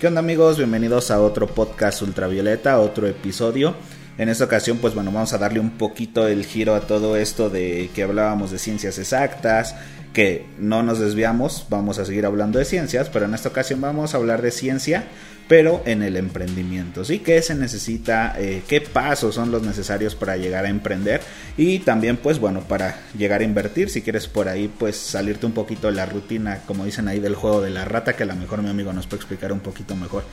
¿Qué onda amigos? Bienvenidos a otro podcast ultravioleta, otro episodio. En esta ocasión, pues bueno, vamos a darle un poquito el giro a todo esto de que hablábamos de ciencias exactas, que no nos desviamos, vamos a seguir hablando de ciencias, pero en esta ocasión vamos a hablar de ciencia, pero en el emprendimiento. ¿Sí? ¿Qué se necesita? Eh, ¿Qué pasos son los necesarios para llegar a emprender? Y también, pues bueno, para llegar a invertir, si quieres por ahí, pues salirte un poquito de la rutina, como dicen ahí del juego de la rata, que a lo mejor mi amigo nos puede explicar un poquito mejor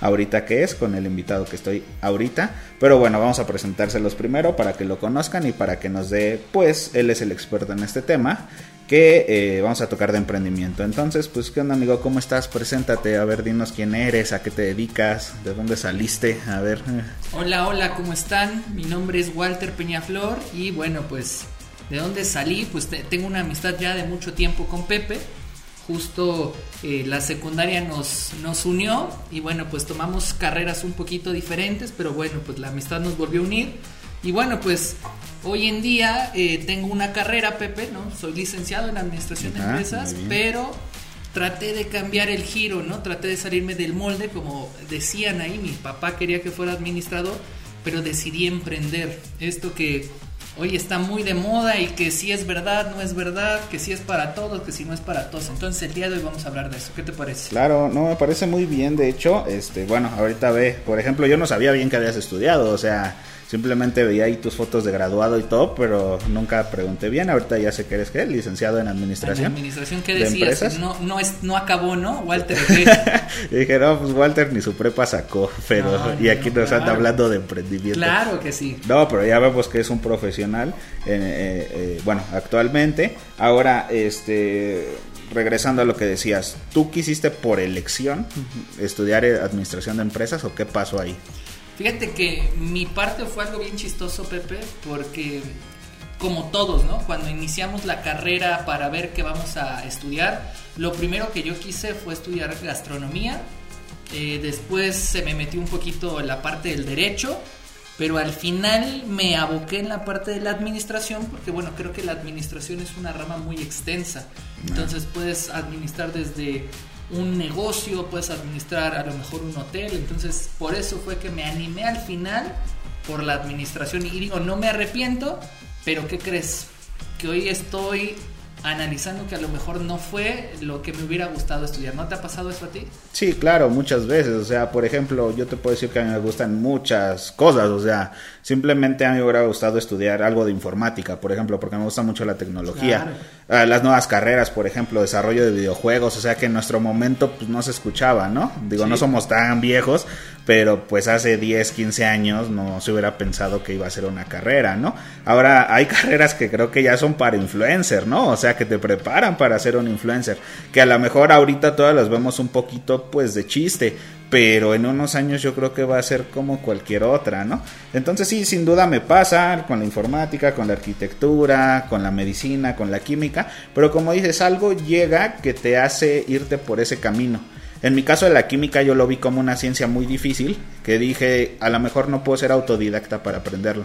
ahorita qué es, con el invitado que estoy ahorita. Pero bueno, vamos a presentárselos primero para que lo conozcan y para que nos dé, pues él es el experto en este tema que eh, vamos a tocar de emprendimiento. Entonces, pues, ¿qué onda, amigo? ¿Cómo estás? Preséntate, a ver, dinos quién eres, a qué te dedicas, de dónde saliste, a ver. Hola, hola, ¿cómo están? Mi nombre es Walter Peñaflor y bueno, pues, ¿de dónde salí? Pues tengo una amistad ya de mucho tiempo con Pepe. Justo eh, la secundaria nos, nos unió y bueno, pues tomamos carreras un poquito diferentes, pero bueno, pues la amistad nos volvió a unir. Y bueno, pues Hoy en día eh, tengo una carrera, Pepe, ¿no? Soy licenciado en Administración de Empresas, pero traté de cambiar el giro, ¿no? Traté de salirme del molde, como decían ahí, mi papá quería que fuera administrador, pero decidí emprender. Esto que hoy está muy de moda y que si es verdad, no es verdad, que si es para todos, que si no es para todos. Entonces el día de hoy vamos a hablar de eso. ¿Qué te parece? Claro, no, me parece muy bien. De hecho, este, bueno, ahorita ve, por ejemplo, yo no sabía bien que habías estudiado, o sea Simplemente veía ahí tus fotos de graduado y todo, pero nunca pregunté bien. Ahorita ya sé que eres ¿qué? licenciado en administración. ¿En administración qué decías? No, no, es, no acabó, ¿no? Walter. y dije, no, pues Walter ni su prepa sacó, pero y aquí nos anda hablando de emprendimiento. Claro que sí. No, pero ya vemos que es un profesional, eh, eh, eh, bueno, actualmente. Ahora, este regresando a lo que decías, ¿tú quisiste por elección estudiar administración de empresas o qué pasó ahí? Fíjate que mi parte fue algo bien chistoso, Pepe, porque como todos, ¿no? Cuando iniciamos la carrera para ver qué vamos a estudiar, lo primero que yo quise fue estudiar gastronomía. Eh, después se me metió un poquito la parte del derecho, pero al final me aboqué en la parte de la administración, porque bueno, creo que la administración es una rama muy extensa. Entonces puedes administrar desde un negocio, puedes administrar a lo mejor un hotel. Entonces, por eso fue que me animé al final por la administración. Y digo, no me arrepiento, pero ¿qué crees? Que hoy estoy analizando que a lo mejor no fue lo que me hubiera gustado estudiar. ¿No te ha pasado eso a ti? Sí, claro, muchas veces. O sea, por ejemplo, yo te puedo decir que a mí me gustan muchas cosas. O sea, simplemente a mí me hubiera gustado estudiar algo de informática, por ejemplo, porque me gusta mucho la tecnología. Ah, las nuevas carreras, por ejemplo, desarrollo de videojuegos. O sea, que en nuestro momento pues, no se escuchaba, ¿no? Digo, no somos tan viejos, pero pues hace 10, 15 años no se hubiera pensado que iba a ser una carrera, ¿no? Ahora hay carreras que creo que ya son para influencer, ¿no? O sea, que te preparan para ser un influencer, que a lo mejor ahorita todas las vemos un poquito pues de chiste, pero en unos años yo creo que va a ser como cualquier otra, ¿no? Entonces sí, sin duda me pasa con la informática, con la arquitectura, con la medicina, con la química, pero como dices, algo llega que te hace irte por ese camino. En mi caso de la química yo lo vi como una ciencia muy difícil, que dije, a lo mejor no puedo ser autodidacta para aprenderla.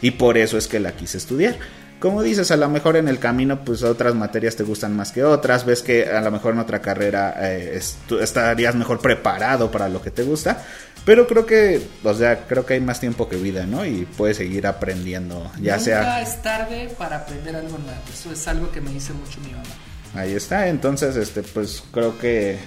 Y por eso es que la quise estudiar. Como dices, a lo mejor en el camino, pues otras materias te gustan más que otras, ves que a lo mejor en otra carrera eh, estarías mejor preparado para lo que te gusta, pero creo que, o sea, creo que hay más tiempo que vida, ¿no? Y puedes seguir aprendiendo, ya Nunca sea... es tarde para aprender algo nuevo, eso es algo que me dice mucho mi mamá. Ahí está, entonces, este, pues creo que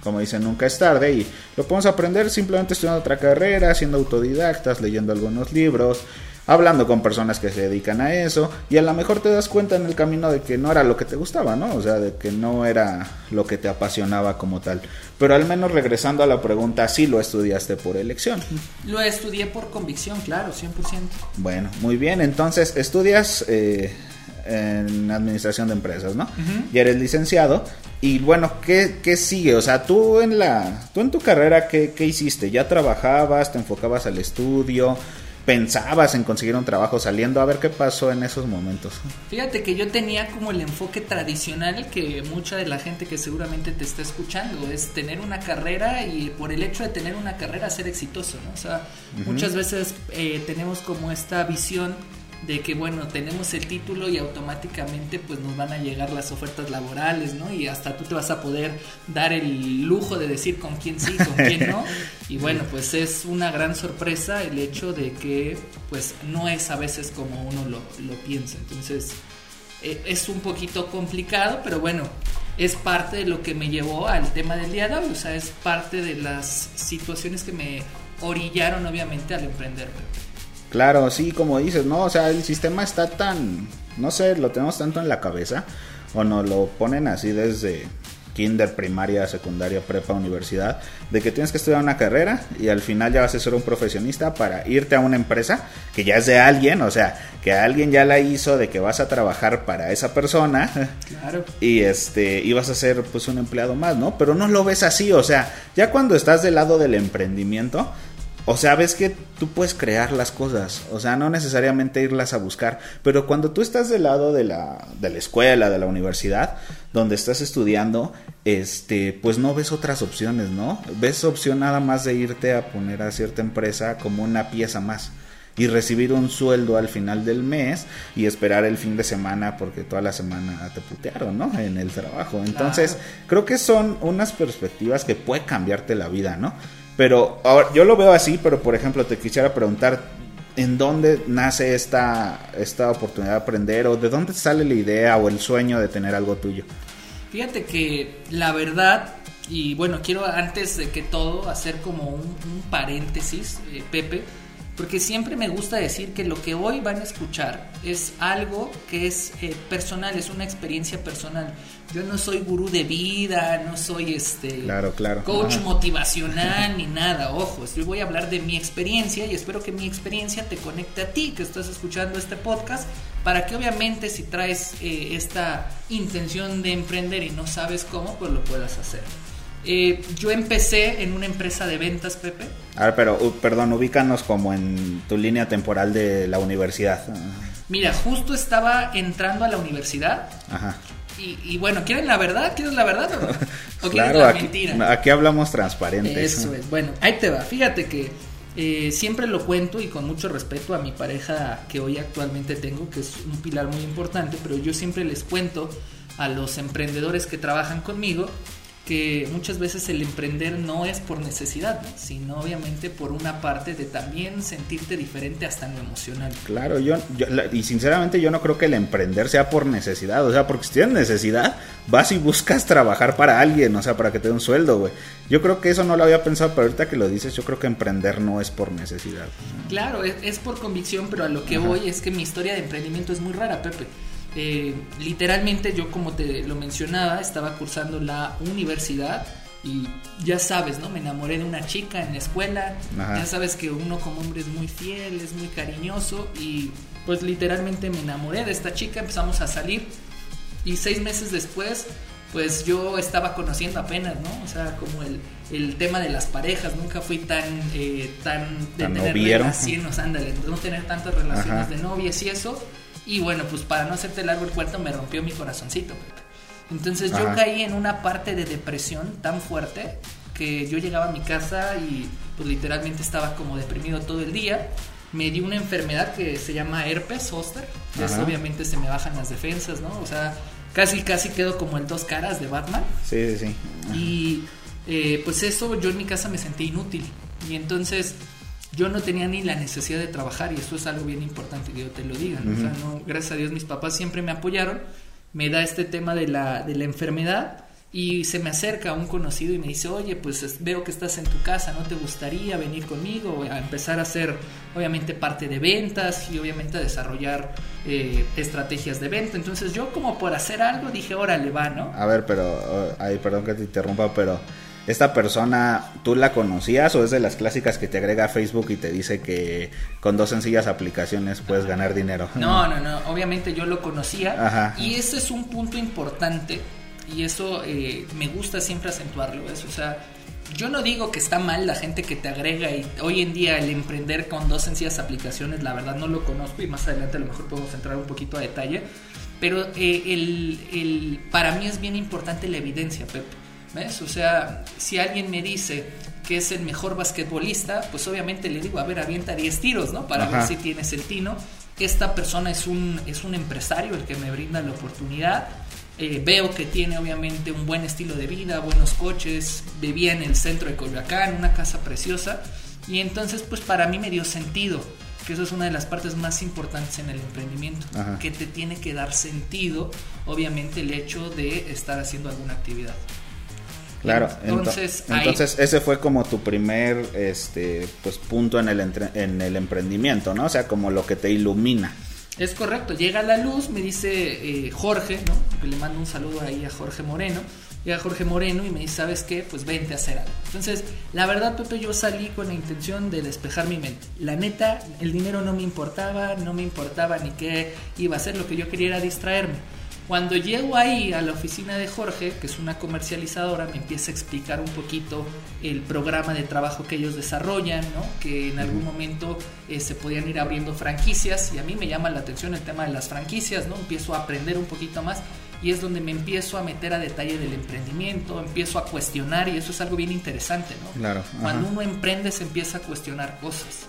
como dicen, nunca es tarde y lo podemos aprender simplemente estudiando otra carrera, siendo autodidactas, leyendo algunos libros, hablando con personas que se dedican a eso y a lo mejor te das cuenta en el camino de que no era lo que te gustaba, ¿no? O sea, de que no era lo que te apasionaba como tal. Pero al menos regresando a la pregunta, sí lo estudiaste por elección. Lo estudié por convicción, claro, 100%. Bueno, muy bien, entonces estudias... Eh, en administración de empresas, ¿no? Y eres licenciado. Y bueno, ¿qué, ¿qué, sigue? O sea, tú en la, tú en tu carrera, ¿qué, ¿qué hiciste? ¿Ya trabajabas? ¿Te enfocabas al estudio? Pensabas en conseguir un trabajo saliendo? A ver qué pasó en esos momentos. Fíjate que yo tenía como el enfoque tradicional que mucha de la gente que seguramente te está escuchando es tener una carrera y por el hecho de tener una carrera ser exitoso, ¿no? O sea, muchas veces eh, tenemos como esta visión de que bueno, tenemos el título y automáticamente pues nos van a llegar las ofertas laborales, ¿no? Y hasta tú te vas a poder dar el lujo de decir con quién sí, con quién no. Y bueno, pues es una gran sorpresa el hecho de que pues no es a veces como uno lo, lo piensa. Entonces e, es un poquito complicado, pero bueno, es parte de lo que me llevó al tema del día de hoy, o sea, es parte de las situaciones que me orillaron obviamente al emprender. Claro, sí, como dices, ¿no? O sea, el sistema está tan, no sé, lo tenemos tanto en la cabeza, o nos lo ponen así desde kinder, primaria, secundaria, prepa, universidad, de que tienes que estudiar una carrera y al final ya vas a ser un profesionista para irte a una empresa que ya es de alguien, o sea, que alguien ya la hizo de que vas a trabajar para esa persona claro. y este y vas a ser pues un empleado más, ¿no? Pero no lo ves así, o sea, ya cuando estás del lado del emprendimiento, o sea, ves que tú puedes crear las cosas, o sea, no necesariamente irlas a buscar, pero cuando tú estás del lado de la, de la escuela, de la universidad, donde estás estudiando, este, pues no ves otras opciones, ¿no? Ves opción nada más de irte a poner a cierta empresa como una pieza más y recibir un sueldo al final del mes y esperar el fin de semana porque toda la semana te putearon, ¿no? En el trabajo. Entonces, creo que son unas perspectivas que puede cambiarte la vida, ¿no? Pero ahora, yo lo veo así, pero por ejemplo te quisiera preguntar, ¿en dónde nace esta, esta oportunidad de aprender o de dónde sale la idea o el sueño de tener algo tuyo? Fíjate que la verdad, y bueno, quiero antes de que todo hacer como un, paréntesis, eh, Pepe, porque siempre me gusta decir que lo que hoy van a escuchar es algo que es eh, personal, es una experiencia personal. Yo no soy gurú de vida, no soy este claro, claro. coach motivacional ni nada. Ojo, yo voy a hablar de mi experiencia y espero que mi experiencia te conecte a ti que estás escuchando este podcast para que obviamente si traes eh, esta intención de emprender y no sabes cómo, pues lo puedas hacer. Eh, yo empecé en una empresa de ventas, Pepe. A ver, pero, perdón, ubícanos como en tu línea temporal de la universidad. Mira, justo estaba entrando a la universidad. Ajá. Y, bueno, ¿quieren la verdad? ¿Quieres la verdad o, claro, la aquí, mentira? Aquí hablamos transparente. Eso es. Bueno, ahí te va. Fíjate que eh, siempre lo cuento y con mucho respeto a mi pareja que hoy actualmente tengo, que es un pilar muy importante, pero yo siempre les cuento a los emprendedores que trabajan conmigo que muchas veces el emprender no es por necesidad, sino obviamente por una parte de también sentirte diferente hasta en lo emocional. Claro, yo, y sinceramente yo no creo que el emprender sea por necesidad, o sea, porque si tienes necesidad, vas y buscas trabajar para alguien, o sea, para que te dé un sueldo, güey. Yo creo que eso no lo había pensado, pero ahorita que lo dices, yo creo que emprender no es por necesidad. Claro, es, por convicción, pero a lo que voy es que mi historia de emprendimiento es muy rara, Pepe. Eh, literalmente yo como te lo mencionaba, estaba cursando la universidad y ya sabes, ¿no? Me enamoré de una chica en la escuela, ya sabes que uno como hombre es muy fiel, es muy cariñoso y pues literalmente me enamoré de esta chica, empezamos a salir y seis meses después pues yo estaba conociendo apenas, ¿no? O sea, como el, el tema de las parejas, nunca fui tan, eh, tan de tener relaciones, ándale, no tener tantas relaciones de novias y eso, y bueno, pues para no hacerte largo el cuento, me rompió mi corazoncito. Entonces yo caí en una parte de depresión tan fuerte que yo llegaba a mi casa y pues literalmente estaba como deprimido todo el día. Me dio una enfermedad que se llama herpes zoster. Eso obviamente se me bajan las defensas, ¿no? O sea, casi casi quedo como el dos caras de Batman. Sí, sí, sí. Y eh, pues eso yo en mi casa me sentí inútil. Y entonces yo no tenía ni la necesidad de trabajar y eso es algo bien importante que yo te lo diga. O sea, no, gracias a Dios mis papás siempre me apoyaron, me da este tema de la, de la enfermedad y se me acerca un conocido y me dice, oye, pues veo que estás en tu casa, ¿no te gustaría venir conmigo a empezar a hacer obviamente parte de ventas y obviamente a desarrollar eh, estrategias de venta? Entonces yo como por hacer algo dije, órale, va, ¿no? A ver, pero, oh, ay, perdón que te interrumpa, pero esta persona, ¿tú la conocías o es de las clásicas que te agrega a Facebook y te dice que con dos sencillas aplicaciones puedes ganar dinero? No, no, no, obviamente yo lo conocía y ese es un punto importante y eso eh, me gusta siempre acentuarlo, eso, o sea, yo no digo que está mal la gente que te agrega y hoy en día el emprender con dos sencillas aplicaciones, la verdad no lo conozco y más adelante a lo mejor podemos entrar un poquito a detalle, pero eh, el, el, para mí es bien importante la evidencia, Pepe. ¿Ves? O sea, si alguien me dice que es el mejor basquetbolista, pues obviamente le digo, a ver, avienta 10 tiros, ¿no? Para ver si tienes el tino. esta persona es un, es un empresario el que me brinda la oportunidad. Eh, veo que tiene obviamente un buen estilo de vida, buenos coches, vivía en el centro de Coyoacán, una casa preciosa. Y entonces pues para mí me dio sentido, que eso es una de las partes más importantes en el emprendimiento, que te tiene que dar sentido obviamente el hecho de estar haciendo alguna actividad. Claro, entonces, entonces ese fue como tu primer este pues punto en el en el emprendimiento, ¿no? O sea, como lo que te ilumina. Es correcto, llega la luz, me dice eh, Jorge, ¿no? le mando un saludo ahí a Jorge Moreno. Llega Jorge Moreno y me dice, ¿sabes qué? Pues vente a hacer algo. Entonces, la verdad, Pepe, yo salí con la intención de despejar mi mente. La neta, el dinero no me importaba, no me importaba ni qué iba a hacer, lo que yo quería era distraerme. Cuando llego ahí a la oficina de Jorge, que es una comercializadora, me empieza a explicar un poquito el programa de trabajo que ellos desarrollan, ¿no? que en algún momento eh, se podían ir abriendo franquicias y a mí me llama la atención el tema de las franquicias, ¿no? empiezo a aprender un poquito más y es donde me empiezo a meter a detalle del emprendimiento, empiezo a cuestionar y eso es algo bien interesante, ¿no? Claro. Cuando uno emprende se empieza a cuestionar cosas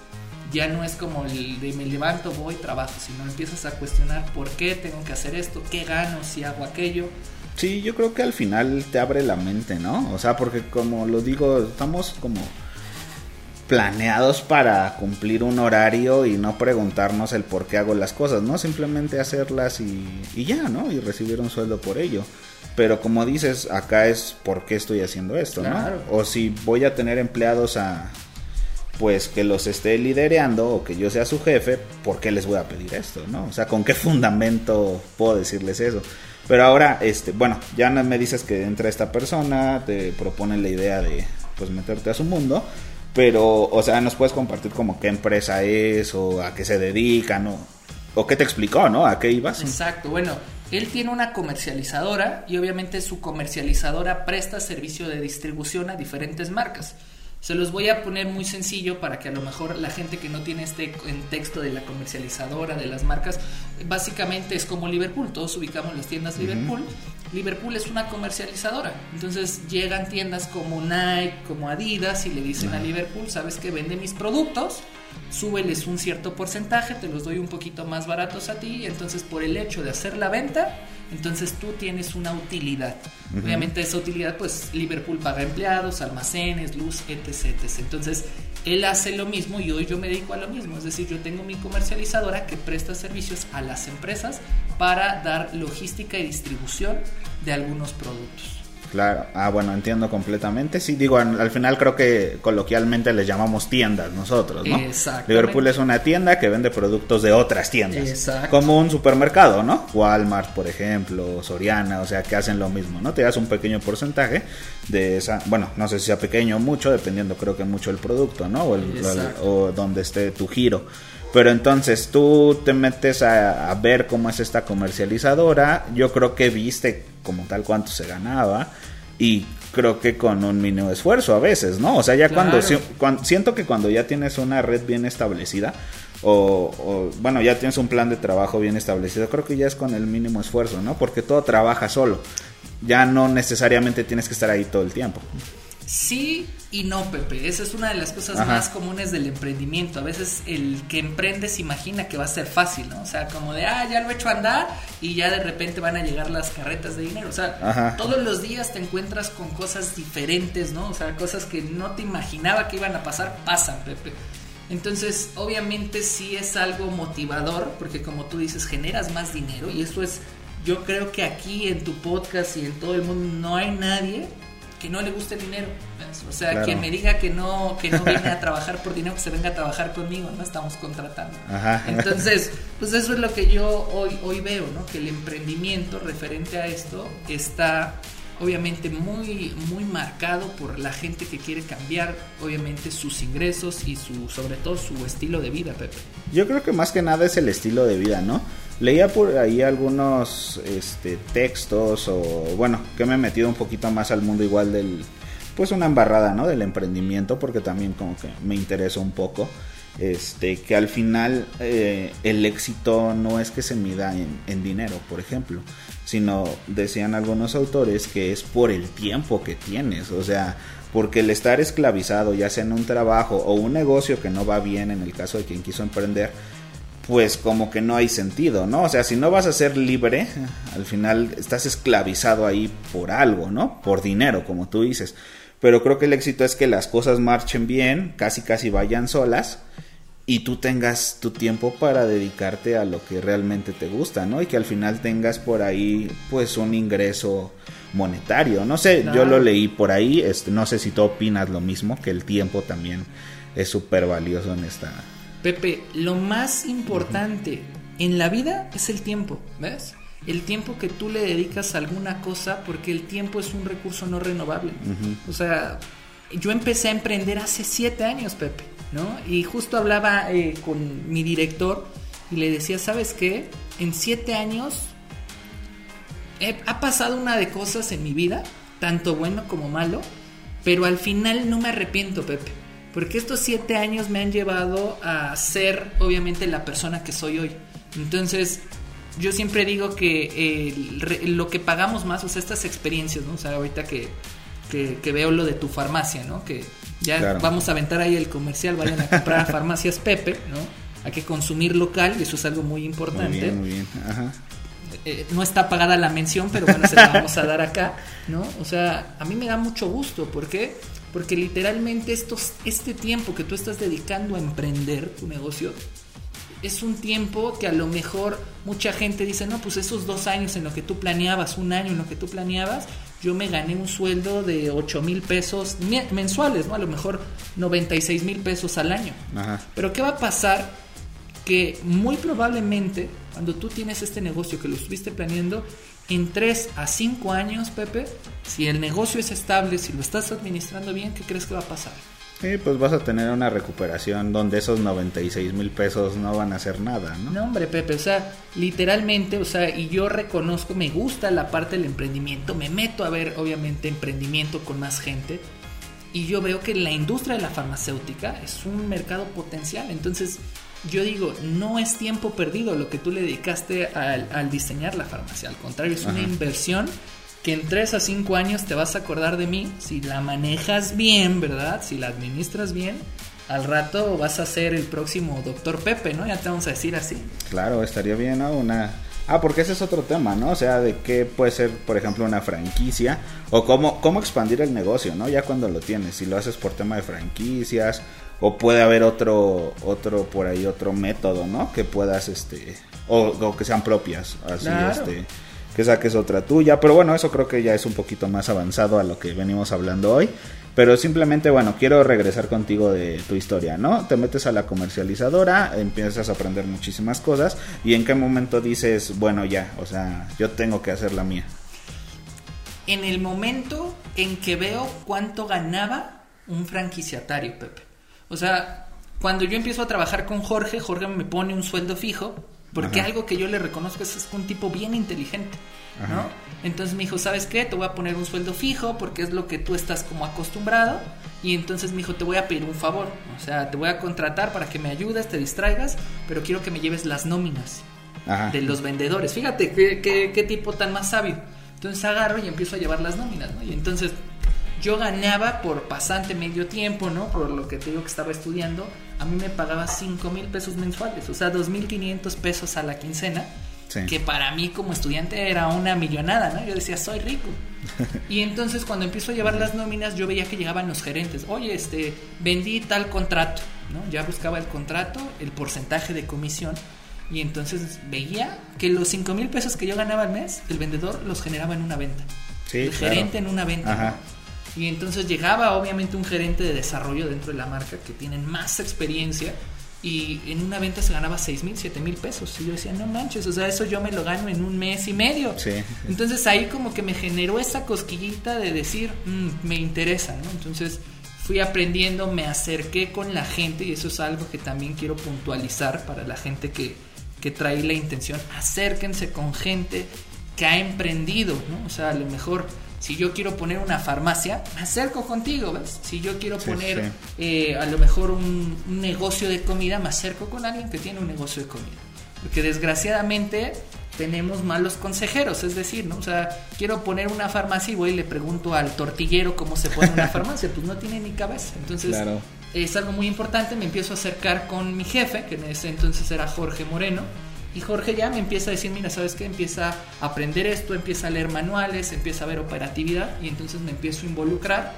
ya no es como el de me levanto, voy, trabajo, sino empiezas a cuestionar por qué tengo que hacer esto, qué gano si hago aquello. Sí, yo creo que al final te abre la mente, ¿no? O sea, porque como lo digo, estamos como planeados para cumplir un horario y no preguntarnos el por qué hago las cosas, ¿no? Simplemente hacerlas y, y ya, ¿no? Y recibir un sueldo por ello. Pero como dices, acá es por qué estoy haciendo esto, ¿no? O si voy a tener empleados a, pues que los esté liderando o que yo sea su jefe, ¿por qué les voy a pedir esto? ¿no? O sea, ¿con qué fundamento puedo decirles eso? Pero ahora, este, bueno, ya me dices que entra esta persona, te propone la idea de pues meterte a su mundo, pero, o sea, nos puedes compartir como qué empresa es o a qué se dedica, ¿no? O qué te explicó, ¿no? ¿A qué ibas? Exacto, bueno, él tiene una comercializadora y obviamente su comercializadora presta servicio de distribución a diferentes marcas. Se los voy a poner muy sencillo para que a lo mejor la gente que no tiene este contexto de la comercializadora, de las marcas, básicamente es como Liverpool, todos ubicamos las tiendas Liverpool. Liverpool es una comercializadora, entonces llegan tiendas como Nike, como Adidas y le dicen a Liverpool, sabes que vende mis productos, súbeles un cierto porcentaje, te los doy un poquito más baratos a ti, y entonces por el hecho de hacer la venta, entonces tú tienes una utilidad. Obviamente esa utilidad, pues Liverpool paga empleados, almacenes, luz, etc, etc. Entonces él hace lo mismo y hoy yo me dedico a lo mismo. Es decir, yo tengo mi comercializadora que presta servicios a las empresas para dar logística y distribución de algunos productos. Claro, ah, bueno, entiendo completamente. Sí, digo, al, final creo que coloquialmente les llamamos tiendas nosotros, ¿no? Liverpool es una tienda que vende productos de otras tiendas. Exacto. Como un supermercado, ¿no? Walmart, por ejemplo, Soriana, o sea, que hacen lo mismo, ¿no? Te das un pequeño porcentaje de esa, bueno, no sé si sea pequeño o mucho, dependiendo creo que mucho el producto, ¿no? O, el, o donde esté tu giro. Pero entonces tú te metes a, ver cómo es esta comercializadora. Yo creo que viste como tal cuánto se ganaba. Y creo que con un mínimo esfuerzo a veces, ¿no? O sea, ya cuando, siento que cuando ya tienes una red bien establecida, o, o, bueno, ya tienes un plan de trabajo bien establecido, creo que ya es con el mínimo esfuerzo, ¿no? Porque todo trabaja solo. Ya no necesariamente tienes que estar ahí todo el tiempo. Sí y no, Pepe. Esa es una de las cosas más comunes del emprendimiento. A veces el que emprende se imagina que va a ser fácil, ¿no? O sea, como de, ah, ya lo he hecho andar y ya de repente van a llegar las carretas de dinero. O sea, todos los días te encuentras con cosas diferentes, ¿no? O sea, cosas que no te imaginaba que iban a pasar, pasan, Pepe. Entonces, obviamente sí es algo motivador, porque como tú dices, generas más dinero y eso es, yo creo que aquí en tu podcast y en todo el mundo no hay nadie que no le guste el dinero. O sea, quien me diga que no, que no viene a trabajar por dinero, que se venga a trabajar conmigo, no estamos contratando. Entonces, pues eso es lo que yo hoy, hoy veo, ¿no? Que el emprendimiento referente a esto está obviamente muy, muy marcado por la gente que quiere cambiar, obviamente, sus ingresos y su, sobre todo su estilo de vida, Pepe. Yo creo que más que nada es el estilo de vida, ¿no? Leía por ahí algunos este, textos o bueno, que me he metido un poquito más al mundo igual del, pues una embarrada, ¿no? Del emprendimiento porque también como que me interesa un poco. Este, que al final eh, el éxito no es que se mida en, en, dinero, por ejemplo, sino decían algunos autores que es por el tiempo que tienes, o sea, porque el estar esclavizado, ya sea en un trabajo o un negocio que no va bien en el caso de quien quiso emprender, pues como que no hay sentido, ¿no? O sea, si no vas a ser libre, al final estás esclavizado ahí por algo, ¿no? Por dinero, como tú dices. Pero creo que el éxito es que las cosas marchen bien, casi casi vayan solas y tú tengas tu tiempo para dedicarte a lo que realmente te gusta, ¿no? Y que al final tengas por ahí pues un ingreso monetario. No sé, yo lo leí por ahí, este, no sé si tú opinas lo mismo, que el tiempo también es súper valioso en esta... Pepe, lo más importante en la vida es el tiempo, ¿ves? El tiempo que tú le dedicas a alguna cosa, porque el tiempo es un recurso no renovable. O sea, yo empecé a emprender hace siete años, Pepe, ¿no? Y justo hablaba eh, con mi director y le decía, ¿sabes qué? En siete años ha pasado una de cosas en mi vida, tanto bueno como malo, pero al final no me arrepiento, Pepe. Porque estos siete años me han llevado a ser, obviamente, la persona que soy hoy. Entonces, yo siempre digo que lo que pagamos más, o sea, estas experiencias, ¿no? O sea, ahorita que, que, veo lo de tu farmacia, ¿no? Que ya vamos a aventar ahí el comercial, vayan a comprar a farmacias Pepe, ¿no? Hay que consumir local, y eso es algo muy importante. Muy bien, muy bien. Ajá. Eh, no está pagada la mención, pero bueno, se la vamos a dar acá, ¿no? O sea, a mí me da mucho gusto, ¿por qué? Porque literalmente estos, este tiempo que tú estás dedicando a emprender tu negocio es un tiempo que a lo mejor mucha gente dice, no, pues esos dos años en lo que tú planeabas, un año en lo que tú planeabas, yo me gané un sueldo de 8 mil pesos mensuales, ¿no? A lo mejor 96 mil pesos al año. Pero ¿qué va a pasar? Que muy probablemente cuando tú tienes este negocio que lo estuviste planeando, en 3 a 5 años, Pepe, si el negocio es estable, si lo estás administrando bien, ¿qué crees que va a pasar? Sí, pues vas a tener una recuperación donde esos 96 mil pesos no van a hacer nada, ¿no? No, hombre, Pepe, o sea, literalmente, o sea, y yo reconozco, me gusta la parte del emprendimiento, me meto a ver, obviamente, emprendimiento con más gente, y yo veo que la industria de la farmacéutica es un mercado potencial, entonces yo digo, no es tiempo perdido lo que tú le dedicaste al, diseñar la farmacia. Al contrario, es una inversión que en 3 a 5 años te vas a acordar de mí si la manejas bien, ¿verdad? Si la administras bien. Al rato vas a ser el próximo doctor Pepe, ¿no? Ya te vamos a decir así. Claro, estaría bien, ¿no? Una, Ah, porque ese es otro tema, ¿no? O sea, de qué puede ser, por ejemplo, una franquicia o cómo, cómo expandir el negocio, ¿no? Ya cuando lo tienes, si lo haces por tema de franquicias o puede haber otro, otro por ahí, otro método, ¿no? Que puedas, este, o, que sean propias, así, este, que saques otra tuya, pero bueno, eso creo que ya es un poquito más avanzado a lo que venimos hablando hoy. Pero simplemente, bueno, quiero regresar contigo de tu historia, ¿no? Te metes a la comercializadora, empiezas a aprender muchísimas cosas y en qué momento dices, bueno, ya, o sea, yo tengo que hacer la mía. En el momento en que veo cuánto ganaba un franquiciatario, Pepe. O sea, cuando yo empiezo a trabajar con Jorge, Jorge me pone un sueldo fijo, porque algo que yo le reconozco es, es un tipo bien inteligente. ¿no? Entonces me dijo, ¿sabes qué? Te voy a poner un sueldo fijo porque es lo que tú estás como acostumbrado. Y entonces me dijo, te voy a pedir un favor. O sea, te voy a contratar para que me ayudes, te distraigas, pero quiero que me lleves las nóminas de los vendedores. Fíjate qué, qué, tipo tan más sabio. Entonces agarro y empiezo a llevar las nóminas, ¿no? Y entonces yo ganaba por pasante medio tiempo, ¿no? Por lo que te digo que estaba estudiando. A mí me pagaba 5 mil pesos mensuales, o sea, 2.500 pesos a la quincena que para mí como estudiante era una millonada, ¿no? Yo decía, soy rico. y entonces cuando empiezo a llevar las nóminas, yo veía que llegaban los gerentes, oye, este, vendí tal contrato, ¿no? Ya buscaba el contrato, el porcentaje de comisión. Y entonces veía que los 5 mil pesos que yo ganaba al mes, el vendedor los generaba en una venta. el gerente en una venta. Y entonces llegaba obviamente un gerente de desarrollo dentro de la marca que tienen más experiencia y en una venta se ganaba 6 mil, 7 mil pesos. Y yo decía, no manches, o sea, eso yo me lo gano en un mes y medio. Entonces ahí como que me generó esa cosquillita de decir, mm, me interesa, ¿no? Entonces fui aprendiendo, me acerqué con la gente y eso es algo que también quiero puntualizar para la gente que, que trae la intención. Acérquense con gente que ha emprendido, ¿no? O sea, a lo mejor si yo quiero poner una farmacia, me acerco contigo, ¿ves? Si yo quiero poner eh, a lo mejor un, negocio de comida, me acerco con alguien que tiene un negocio de comida. Porque desgraciadamente tenemos malos consejeros, es decir, ¿no? O sea, quiero poner una farmacia y voy y le pregunto al tortillero cómo se pone una farmacia, pues no tiene ni cabeza. Entonces, es algo muy importante, me empiezo a acercar con mi jefe, que en ese entonces era Jorge Moreno, y Jorge ya me empieza a decir, mira, ¿sabes qué? Empieza a aprender esto, empieza a leer manuales, empieza a ver operatividad, y entonces me empiezo a involucrar.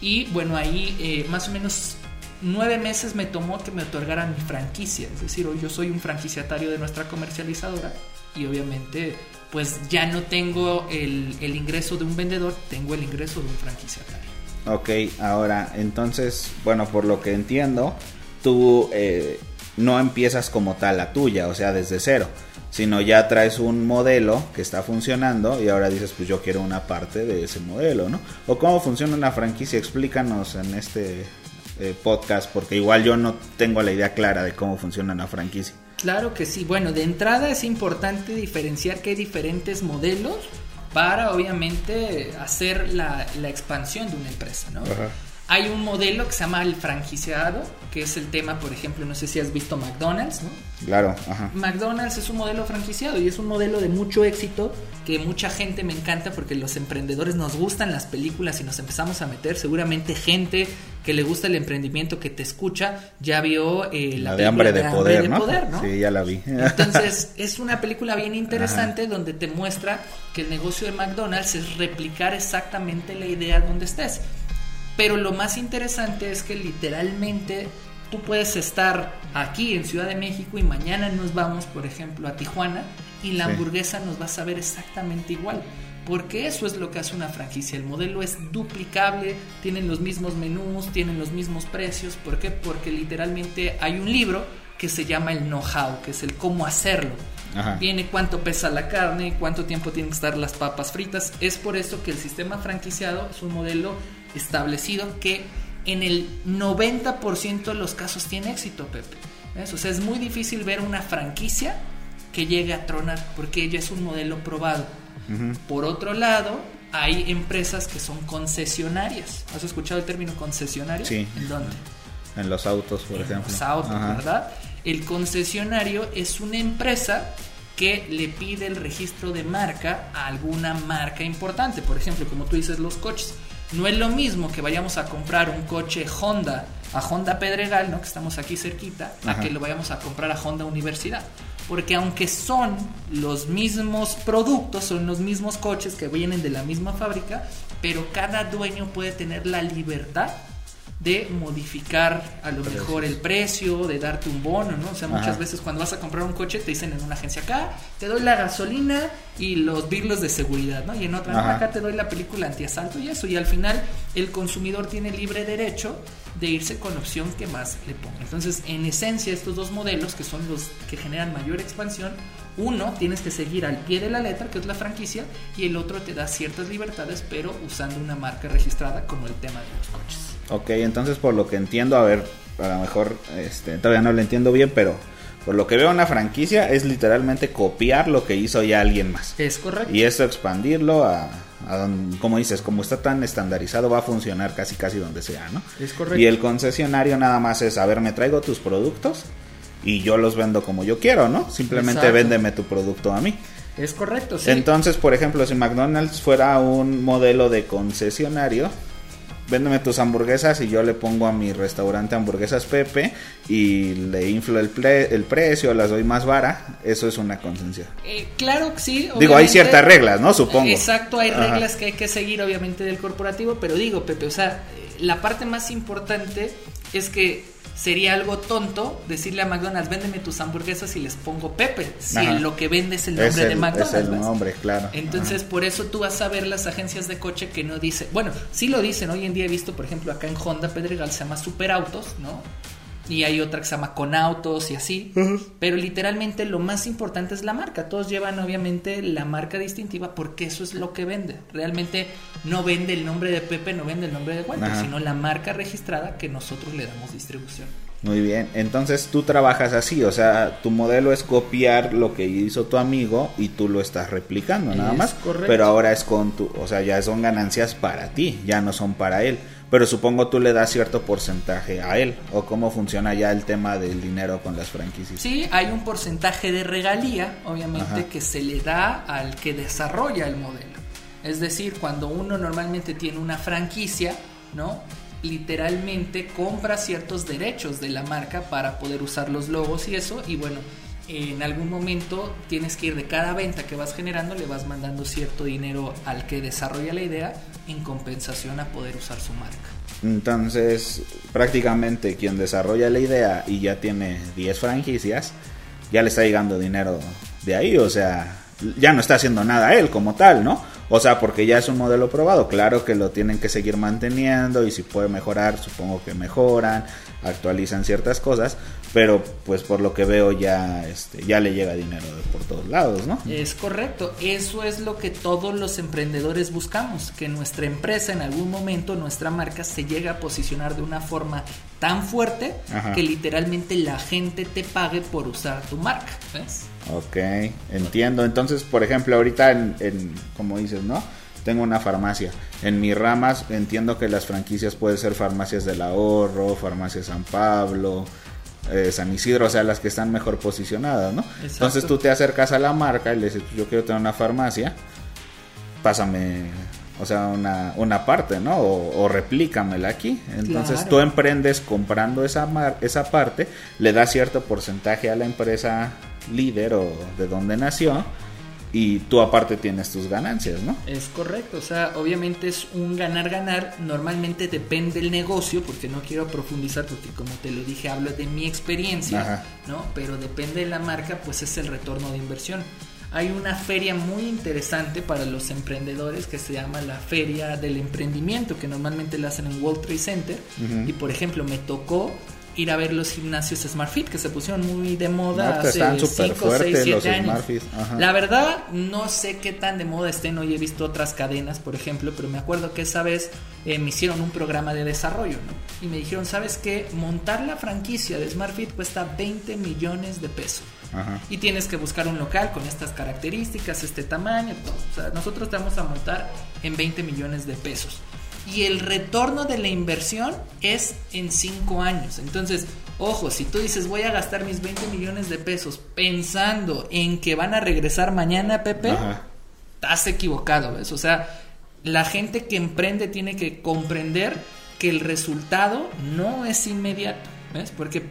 Y bueno, ahí eh, más o menos nueve meses me tomó que me otorgaran mi franquicia, es decir, hoy yo soy un franquiciatario de nuestra comercializadora y obviamente pues ya no tengo el, el ingreso de un vendedor, tengo el ingreso de un franquiciatario. Ok, ahora, entonces, bueno, por lo que entiendo, tú eh, no empiezas como tal la tuya, o sea, desde cero, sino ya traes un modelo que está funcionando y ahora dices, pues yo quiero una parte de ese modelo, ¿no? O cómo funciona una franquicia, explícanos en este eh, podcast, porque igual yo no tengo la idea clara de cómo funciona una franquicia. Claro que sí, bueno, de entrada es importante diferenciar que hay diferentes modelos para obviamente hacer la, la expansión de una empresa, ¿no? Hay un modelo que se llama el franquiciado, que es el tema, por ejemplo, no sé si has visto McDonald's, ¿no? Claro, ajá. McDonald's es un modelo franquiciado y es un modelo de mucho éxito que mucha gente me encanta porque los emprendedores nos gustan las películas y nos empezamos a meter. Seguramente gente que le gusta el emprendimiento, que te escucha, ya vio eh, la, de hambre de, poder, ¿no? Sí, ya la vi. Entonces, es una película bien interesante donde te muestra que el negocio de McDonald's es replicar exactamente la idea donde estés. Pero lo más interesante es que literalmente tú puedes estar aquí en Ciudad de México y mañana nos vamos, por ejemplo, a Tijuana y la hamburguesa nos va a saber exactamente igual. Porque eso es lo que hace una franquicia. El modelo es duplicable, tienen los mismos menús, tienen los mismos precios. ¿Por qué? Porque literalmente hay un libro que se llama el know-how, que es el cómo hacerlo. Viene cuánto pesa la carne, cuánto tiempo tienen que estar las papas fritas. Es por eso que el sistema franquiciado es un modelo establecido que en el 90% de los casos tiene éxito, Pepe. O sea, es muy difícil ver una franquicia que llegue a tronar porque ella es un modelo probado. Por otro lado, hay empresas que son concesionarias. ¿Has escuchado el término concesionario? Sí. ¿En dónde? En los autos, por ejemplo. En los autos, ¿verdad? El concesionario es una empresa que le pide el registro de marca a alguna marca importante. Por ejemplo, como tú dices, los coches. No es lo mismo que vayamos a comprar un coche Honda a Honda Pedregal, ¿no? que estamos aquí cerquita, a que lo vayamos a comprar a Honda Universidad. Porque aunque son los mismos productos, son los mismos coches que vienen de la misma fábrica, pero cada dueño puede tener la libertad de modificar a lo mejor el precio, de darte un bono, ¿no? O sea, muchas veces cuando vas a comprar un coche te dicen en una agencia acá, te doy la gasolina y los virlos de seguridad, ¿no? Y en otra, acá te doy la película antiasalto y eso. Y al final el consumidor tiene libre derecho de irse con la opción que más le ponga. Entonces, en esencia, estos dos modelos, que son los que generan mayor expansión, uno tienes que seguir al pie de la letra, que es la franquicia, y el otro te da ciertas libertades, pero usando una marca registrada como el tema de los coches. Ok, entonces por lo que entiendo, a ver, a lo mejor este, todavía no lo entiendo bien, pero por lo que veo una franquicia es literalmente copiar lo que hizo ya alguien más. Es correcto. Y eso expandirlo a, como dices, como está tan estandarizado, va a funcionar casi casi donde sea, ¿no? Es correcto. Y el concesionario nada más es, a ver, me traigo tus productos y yo los vendo como yo quiero, ¿no? Simplemente véndeme tu producto a mí. Es correcto, sí. Entonces, por ejemplo, si McDonald's fuera un modelo de concesionario, véndeme tus hamburguesas y yo le pongo a mi restaurante hamburguesas Pepe y le inflo el, el precio, las doy más vara, eso es una conciencia. Eh, claro que sí. Digo, hay ciertas reglas, ¿no? Supongo. Exacto, hay reglas que hay que seguir obviamente del corporativo, pero digo, Pepe, o sea, la parte más importante es que sería algo tonto decirle a McDonald's, véndeme tus hamburguesas y les pongo Pepe, si lo que vende es el nombre de McDonald's. Es el nombre, claro. Entonces, por eso tú vas a ver las agencias de coche que no dicen, bueno, sí lo dicen, hoy en día he visto, por ejemplo, acá en Honda Pedregal se llama Superautos, ¿no? Y hay otra que se llama Con Autos y así. Pero literalmente lo más importante es la marca. Todos llevan obviamente la marca distintiva porque eso es lo que vende. Realmente no vende el nombre de Pepe, no vende el nombre de Walter, sino la marca registrada que nosotros le damos distribución. Muy bien, entonces tú trabajas así, o sea, tu modelo es copiar lo que hizo tu amigo y tú lo estás replicando nada más. Correcto. Pero ahora es con tu, o sea, ya son ganancias para ti, ya no son para él pero supongo tú le das cierto porcentaje a él o cómo funciona ya el tema del dinero con las franquicias. Sí, hay un porcentaje de regalía, obviamente, que se le da al que desarrolla el modelo. Es decir, cuando uno normalmente tiene una franquicia, ¿no? literalmente compra ciertos derechos de la marca para poder usar los logos y eso. Y bueno, en algún momento tienes que ir de cada venta que vas generando, le vas mandando cierto dinero al que desarrolla la idea en compensación a poder usar su marca. Entonces, prácticamente quien desarrolla la idea y ya tiene 10 franquicias, ya le está llegando dinero de ahí, o sea, ya no está haciendo nada él como tal, ¿no? O sea, porque ya es un modelo probado, claro que lo tienen que seguir manteniendo y si puede mejorar, supongo que mejoran, actualizan ciertas cosas, pero pues por lo que veo ya este ya le llega dinero por todos lados, ¿no? Es correcto, eso es lo que todos los emprendedores buscamos, que nuestra empresa en algún momento, nuestra marca se llegue a posicionar de una forma tan fuerte que literalmente la gente te pague por usar tu marca, ¿ves? Ok, entiendo. Entonces, por ejemplo, ahorita en, en como dices, ¿no? Tengo una farmacia. En mis ramas entiendo que las franquicias pueden ser farmacias del ahorro, farmacia San Pablo, eh, San Isidro, o sea, las que están mejor posicionadas, ¿no? Entonces tú te acercas a la marca y le dices, yo quiero tener una farmacia, pásame, o sea, una, una parte, ¿no? O, o replícamela aquí. Entonces tú emprendes comprando esa, mar, esa parte, le das cierto porcentaje a la empresa líder o de donde nació y tú aparte tienes tus ganancias, ¿no? Es correcto, o sea, obviamente es un ganar-ganar, normalmente depende del negocio, porque no quiero profundizar, porque como te lo dije, hablo de mi experiencia, ¿no? Pero depende de la marca, pues es el retorno de inversión. Hay una feria muy interesante para los emprendedores que se llama la Feria del Emprendimiento, que normalmente la hacen en World Trade Center. Y por ejemplo, me tocó ir a ver los gimnasios SmartFit que se pusieron muy de moda pues hace 5, 6, 7 años. La verdad, no sé qué tan de moda estén. Hoy he visto otras cadenas, por ejemplo, pero me acuerdo que esa vez eh, me hicieron un programa de desarrollo, ¿no? Y me dijeron, ¿sabes qué? Montar la franquicia de SmartFit cuesta 20 millones de pesos. Y tienes que buscar un local con estas características, este tamaño, todo. O sea, nosotros te vamos a montar en 20 millones de pesos y el retorno de la inversión es en 5 años. Entonces, ojo, si tú dices voy a gastar mis 20 millones de pesos pensando en que van a regresar mañana, Pepe, estás equivocado, ¿ves? O sea, la gente que emprende tiene que comprender que el resultado no es inmediato, ¿ves? Porque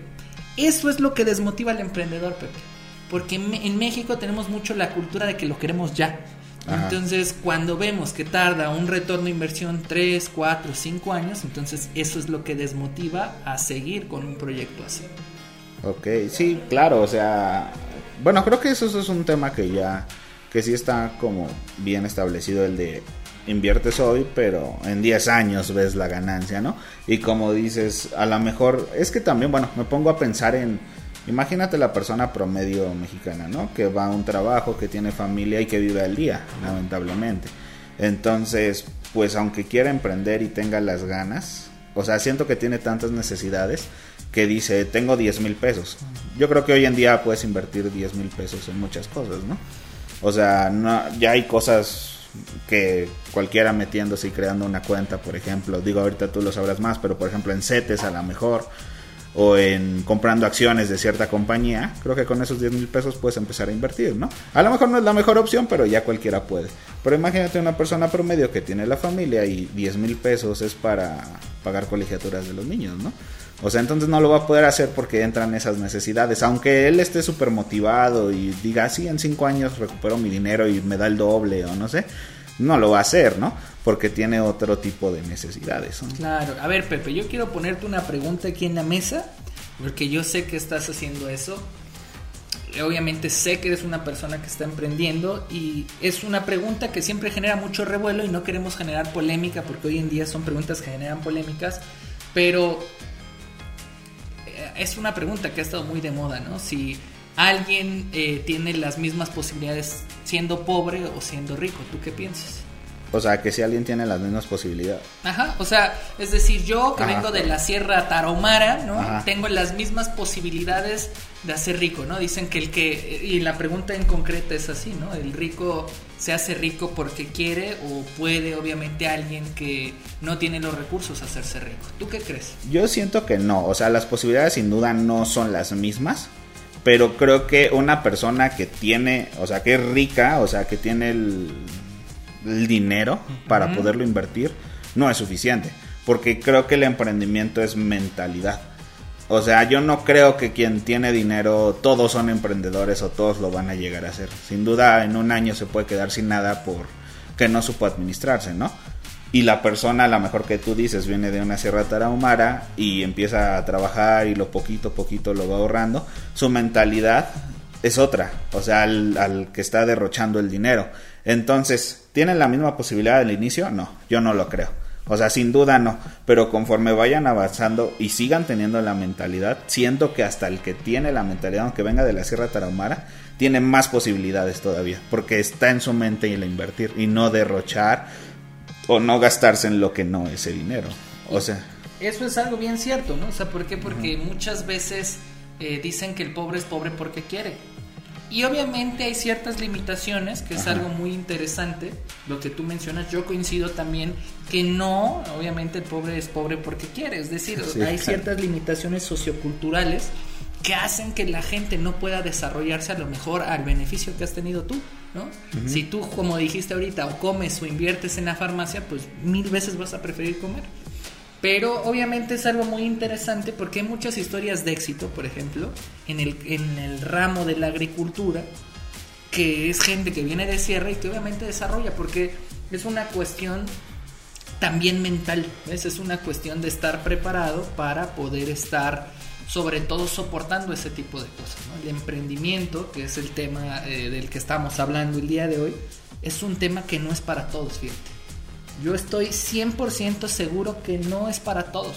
eso es lo que desmotiva al emprendedor, Pepe. Porque en México tenemos mucho la cultura de que lo queremos ya. Entonces, cuando vemos que tarda un retorno de inversión 3, 4, 5 años, entonces eso es lo que desmotiva a seguir con un proyecto así. Ok, sí, claro, o sea, bueno, creo que eso, es un tema que ya, que sí está como bien establecido el de inviertes hoy, pero en 10 años ves la ganancia, ¿no? Y como dices, a lo mejor, es que también, bueno, me pongo a pensar en Imagínate la persona promedio mexicana, ¿no? Que va a un trabajo, que tiene familia y que vive al día, lamentablemente. Entonces, pues aunque quiera emprender y tenga las ganas, o sea, siento que tiene tantas necesidades que dice, tengo 10 mil pesos. Yo creo que hoy en día puedes invertir 10 mil pesos en muchas cosas, ¿no? O sea, no, ya hay cosas que cualquiera metiéndose y creando una cuenta, por ejemplo, digo ahorita tú lo sabrás más, pero por ejemplo en CETES a lo mejor o en comprando acciones de cierta compañía, creo que con esos 10 mil pesos puedes empezar a invertir, ¿no? A lo mejor no es la mejor opción, pero ya cualquiera puede. Pero imagínate una persona promedio que tiene la familia y 10 mil pesos es para pagar colegiaturas de los niños, ¿no? O sea, entonces no lo va a poder hacer porque entran esas necesidades. Aunque él esté súper motivado y diga, sí, en 5 años recupero mi dinero y me da el doble o no sé, no lo va a hacer, ¿no? Porque tiene otro tipo de necesidades. Claro, a ver Pepe, yo quiero ponerte una pregunta aquí en la mesa, porque yo sé que estás haciendo eso. Obviamente sé que eres una persona que está emprendiendo y es una pregunta que siempre genera mucho revuelo y no queremos generar polémica porque hoy en día son preguntas que generan polémicas, pero eh, es una pregunta que ha estado muy de moda, ¿no? Si alguien eh, tiene las mismas posibilidades siendo pobre o siendo rico. ¿Tú qué piensas? O sea, que si alguien tiene las mismas posibilidades. Ajá, o sea, es decir, yo que vengo de la Sierra Tarahumara, ¿no? Tengo las mismas posibilidades de hacer rico, ¿no? Dicen que el que, y la pregunta en concreto es así, ¿no? El rico se hace rico porque quiere o puede, obviamente, alguien que no tiene los recursos hacerse rico. ¿Tú qué crees? Yo siento que no, o sea, las posibilidades sin duda no son las mismas pero creo que una persona que tiene, o sea, que es rica, o sea, que tiene el, dinero para poderlo invertir, no es suficiente. porque creo que el emprendimiento es mentalidad. O sea, yo no creo que quien tiene dinero, todos son emprendedores o todos lo van a llegar a hacer. Sin duda, en un año se puede quedar sin nada por que no supo administrarse, ¿no? Y la persona, a lo mejor que tú dices, viene de una sierra tarahumara y empieza a trabajar y lo poquito a poquito lo va ahorrando, su mentalidad es otra, o sea, al, al que está derrochando el dinero. Entonces, ¿tienen la misma posibilidad al inicio? No, yo no lo creo. O sea, sin duda no, pero conforme vayan avanzando y sigan teniendo la mentalidad, siento que hasta el que tiene la mentalidad, aunque venga de la Sierra Tarahumara, tiene más posibilidades todavía, porque está en su mente el invertir y no derrochar o no gastarse en lo que no es el dinero. O sea, eso es algo bien cierto, ¿no? O sea, ¿por qué? Porque muchas veces eh, dicen que el pobre es pobre porque quiere. Y obviamente hay ciertas limitaciones, que es algo muy interesante, lo que tú mencionas, yo coincido también que no, obviamente el pobre es pobre porque quiere, es decir, hay ciertas limitaciones socioculturales que hacen que la gente no pueda desarrollarse a lo mejor al beneficio que has tenido tú, ¿no? Si tú, como dijiste ahorita, o comes o inviertes en la farmacia, pues mil veces vas a preferir comer. Pero obviamente es algo muy interesante porque hay muchas historias de éxito, por ejemplo, en el, en el ramo de la agricultura, que es gente que viene de sierra y que obviamente desarrolla, porque es una cuestión también mental, es una cuestión de estar preparado para poder estar sobre todo soportando ese tipo de cosas. El emprendimiento, que es el tema eh, del que estamos hablando el día de hoy, es un tema que no es para todos, fíjate. Yo estoy 100% seguro que no es para todos.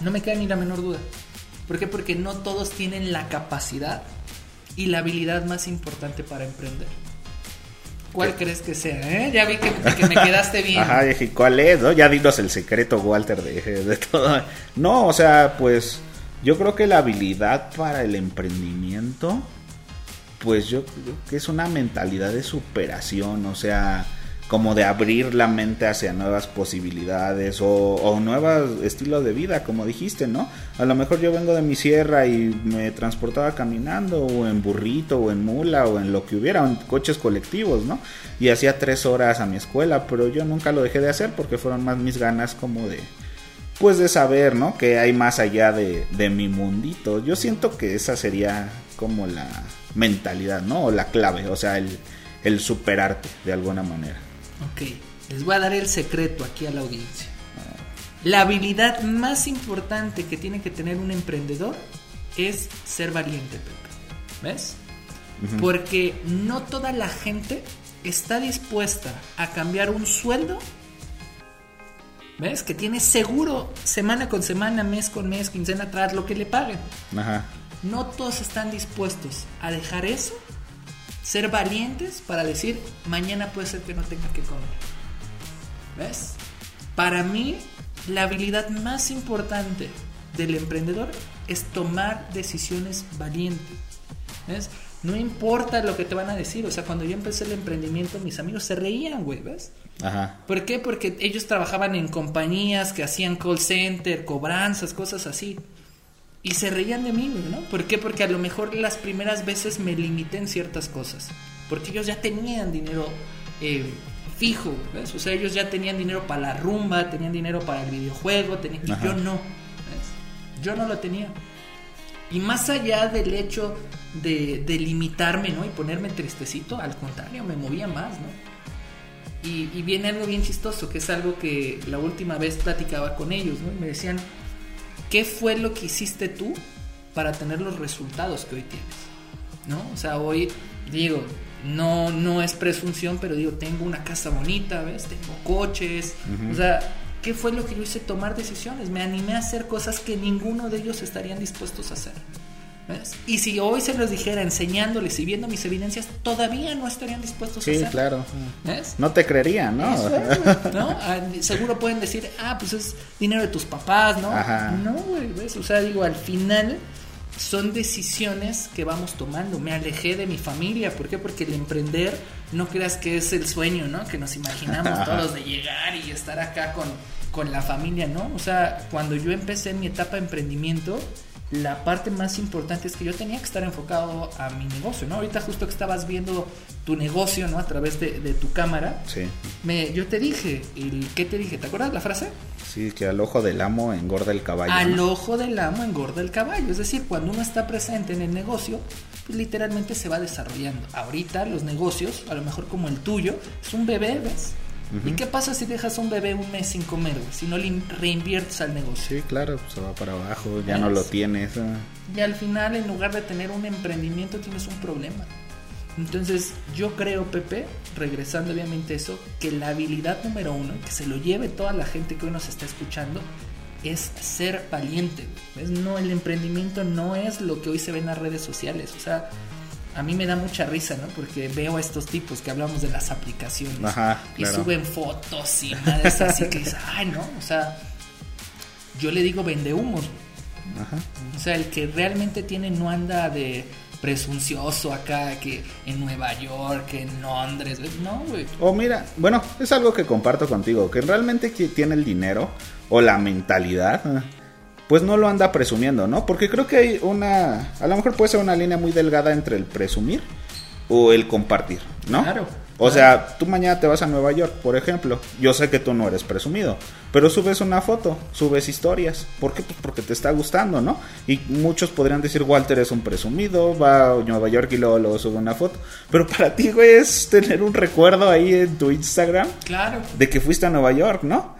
No me queda ni la menor duda. ¿Por qué? Porque no todos tienen la capacidad y la habilidad más importante para emprender. ¿Cuál crees que sea? Eh? Ya vi que, me quedaste bien. Ajá, dije, ¿cuál es? No? Ya dinos el secreto, Walter, de, de todo. No, o sea, pues yo creo que la habilidad para el emprendimiento, pues yo creo que es una mentalidad de superación, o sea, como de abrir la mente hacia nuevas posibilidades o, o nuevos estilos de vida, como dijiste, ¿no? A lo mejor yo vengo de mi sierra y me transportaba caminando o en burrito o en mula o en lo que hubiera, en coches colectivos, ¿no? Y hacía tres horas a mi escuela, pero yo nunca lo dejé de hacer porque fueron más mis ganas como de, pues de saber, ¿no? Que hay más allá de, de mi mundito. Yo siento que esa sería como la mentalidad, ¿no? O la clave, o sea, el, el superarte de alguna manera. Ok, les voy a dar el secreto aquí a la audiencia. La habilidad más importante que tiene que tener un emprendedor es ser valiente, Pepe. ¿Ves? Porque no toda la gente está dispuesta a cambiar un sueldo. ¿Ves? Que tiene seguro semana con semana, mes con mes, quincena atrás, lo que le paguen. Ajá. No todos están dispuestos a dejar eso ser valientes para decir, mañana puede ser que no tenga que comer. ¿Ves? Para mí, la habilidad más importante del emprendedor es tomar decisiones valientes. ¿Ves? No importa lo que te van a decir. O sea, cuando yo empecé el emprendimiento, mis amigos se reían, güey, ¿ves? Ajá. ¿Por qué? Porque ellos trabajaban en compañías que hacían call center, cobranzas, cosas así. Y se reían de mí, ¿no? ¿Por qué? Porque a lo mejor las primeras veces me limité en ciertas cosas. Porque ellos ya tenían dinero eh, fijo, ¿ves? O sea, ellos ya tenían dinero para la rumba, tenían dinero para el videojuego, y yo no. ¿ves? Yo no lo tenía. Y más allá del hecho de, de, limitarme, ¿no? Y ponerme tristecito, al contrario, me movía más, ¿no? Y, y viene algo bien chistoso, que es algo que la última vez platicaba con ellos, ¿no? Y me decían, ¿qué fue lo que hiciste tú para tener los resultados que hoy tienes? ¿No? O sea, hoy digo, no, no es presunción, pero digo, tengo una casa bonita, ¿ves? Tengo coches. O sea, ¿qué fue lo que yo hice? Tomar decisiones. Me animé a hacer cosas que ninguno de ellos estarían dispuestos a hacer. ¿Ves? Y si hoy se los dijera enseñándoles y viendo mis evidencias, todavía no estarían dispuestos a hacer. Sí, claro. ¿Ves? No te creerían, ¿no? ¿no? Ah, seguro pueden decir, ah, pues es dinero de tus papás, ¿no? Ajá. No, güey, ¿ves? O sea, digo, al final son decisiones que vamos tomando. Me alejé de mi familia. ¿Por qué? Porque el emprender, no creas que es el sueño, ¿no? Que nos imaginamos todos de llegar y estar acá con, con la familia, ¿no? O sea, cuando yo empecé mi etapa de emprendimiento, la parte más importante es que yo tenía que estar enfocado a mi negocio, ¿no? Ahorita justo que estabas viendo tu negocio, ¿no? A través de, tu cámara. Sí. Me, yo te dije, el, ¿qué te dije? ¿Te acuerdas la frase? Sí, que al ojo del amo engorda el caballo. Al ojo del amo engorda el caballo. Es decir, cuando uno está presente en el negocio, pues literalmente se va desarrollando. Ahorita los negocios, a lo mejor como el tuyo, es un bebé, ¿ves? ¿Y qué pasa si dejas a un bebé un mes sin comer, Si no le reinviertes al negocio. Sí, claro, pues, se va para abajo, ya no lo tienes. Ah. Y al final, en lugar de tener un emprendimiento, tienes un problema. Entonces, yo creo, Pepe, regresando obviamente a eso, que la habilidad número uno, que se lo lleve toda la gente que hoy nos está escuchando, es ser valiente. No, el emprendimiento no es lo que hoy se ve en las redes sociales. O sea, a mí me da mucha risa, ¿no? Porque veo a estos tipos que hablamos de las aplicaciones Ajá, y suben fotos y madres así que dices, ay, no, o sea, yo le digo vende humos. Ajá. O sea, el que realmente tiene no anda de presuncioso acá, que en Nueva York, en Londres, no, güey. O mira, bueno, es algo que comparto contigo, que realmente tiene el dinero o la mentalidad pues no lo anda presumiendo, ¿no? Porque creo que hay una, a lo mejor puede ser una línea muy delgada entre el presumir o el compartir, ¿no? Claro. O sea, tú mañana te vas a Nueva York, por ejemplo. Yo sé que tú no eres presumido, pero subes una foto, subes historias. ¿Por qué? Pues porque te está gustando, ¿no? Y muchos podrían decir, Walter es un presumido, va a Nueva York y luego, luego sube una foto. Pero para ti, güey, es tener un recuerdo ahí en tu Instagram. Claro. De que fuiste a Nueva York, ¿no?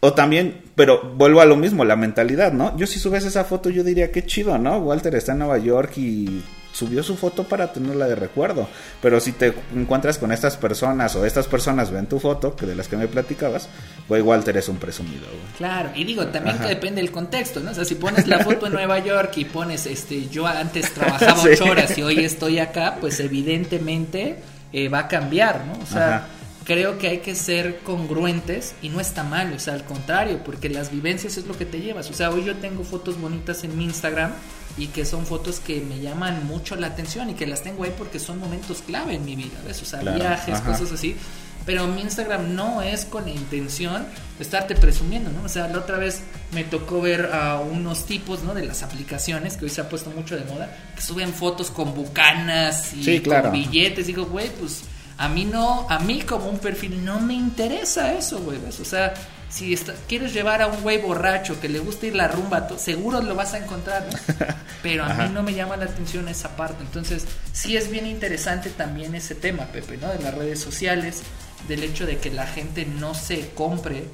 O también, pero vuelvo a lo mismo, la mentalidad, ¿no? Yo si subes esa foto, yo diría que chido, ¿no? Walter está en Nueva York y subió su foto para tenerla de recuerdo. Pero si te encuentras con estas personas o estas personas ven tu foto, que de las que me platicabas, güey, Walter es un presumido, güey. Claro, y digo, también que depende del contexto, ¿no? O sea, si pones la foto en Nueva York y pones, este, yo antes trabajaba ocho horas y hoy estoy acá, pues evidentemente eh, va a cambiar, ¿no? O sea creo que hay que ser congruentes y no está mal, o sea, al contrario, porque las vivencias es lo que te llevas. O sea, hoy yo tengo fotos bonitas en mi Instagram y que son fotos que me llaman mucho la atención y que las tengo ahí porque son momentos clave en mi vida, ¿ves? O sea, viajes, cosas así. Pero mi Instagram no es con la intención de estarte presumiendo, ¿no? O sea, la otra vez me tocó ver a unos tipos, ¿no? De las aplicaciones, que hoy se ha puesto mucho de moda, que suben fotos con bucanas y con billetes. Digo, güey, pues a mí no, a mí como un perfil no me interesa eso, güey. O sea, si quieres llevar a un güey borracho que le gusta ir la rumba, seguro lo vas a encontrar, Pero a mí no me llama la atención esa parte. Entonces, sí es bien interesante también ese tema, Pepe, ¿no? De las redes sociales, del hecho de que la gente no se compre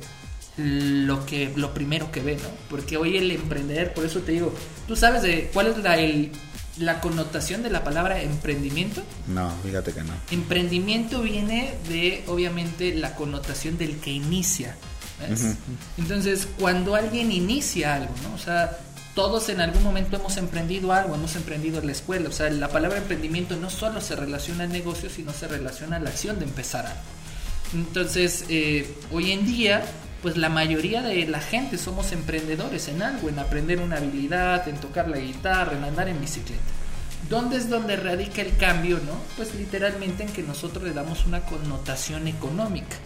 lo que lo primero que ve, ¿no? Porque hoy el emprender, por eso te digo, tú sabes de cuál es la el la connotación de la palabra emprendimiento? No, fíjate que no. Emprendimiento viene de, obviamente, la connotación del que inicia. Entonces, cuando alguien inicia algo, ¿no? O sea, todos en algún momento hemos emprendido algo, hemos emprendido en la escuela. O sea, la palabra emprendimiento no solo se relaciona al negocio, sino se relaciona a la acción de empezar algo. Entonces, eh, hoy en día, pues la mayoría de la gente somos emprendedores en algo, en aprender una habilidad, en tocar la guitarra, en andar en bicicleta. ¿Dónde es donde radica el cambio, no? Pues literalmente en que nosotros le damos una connotación económica.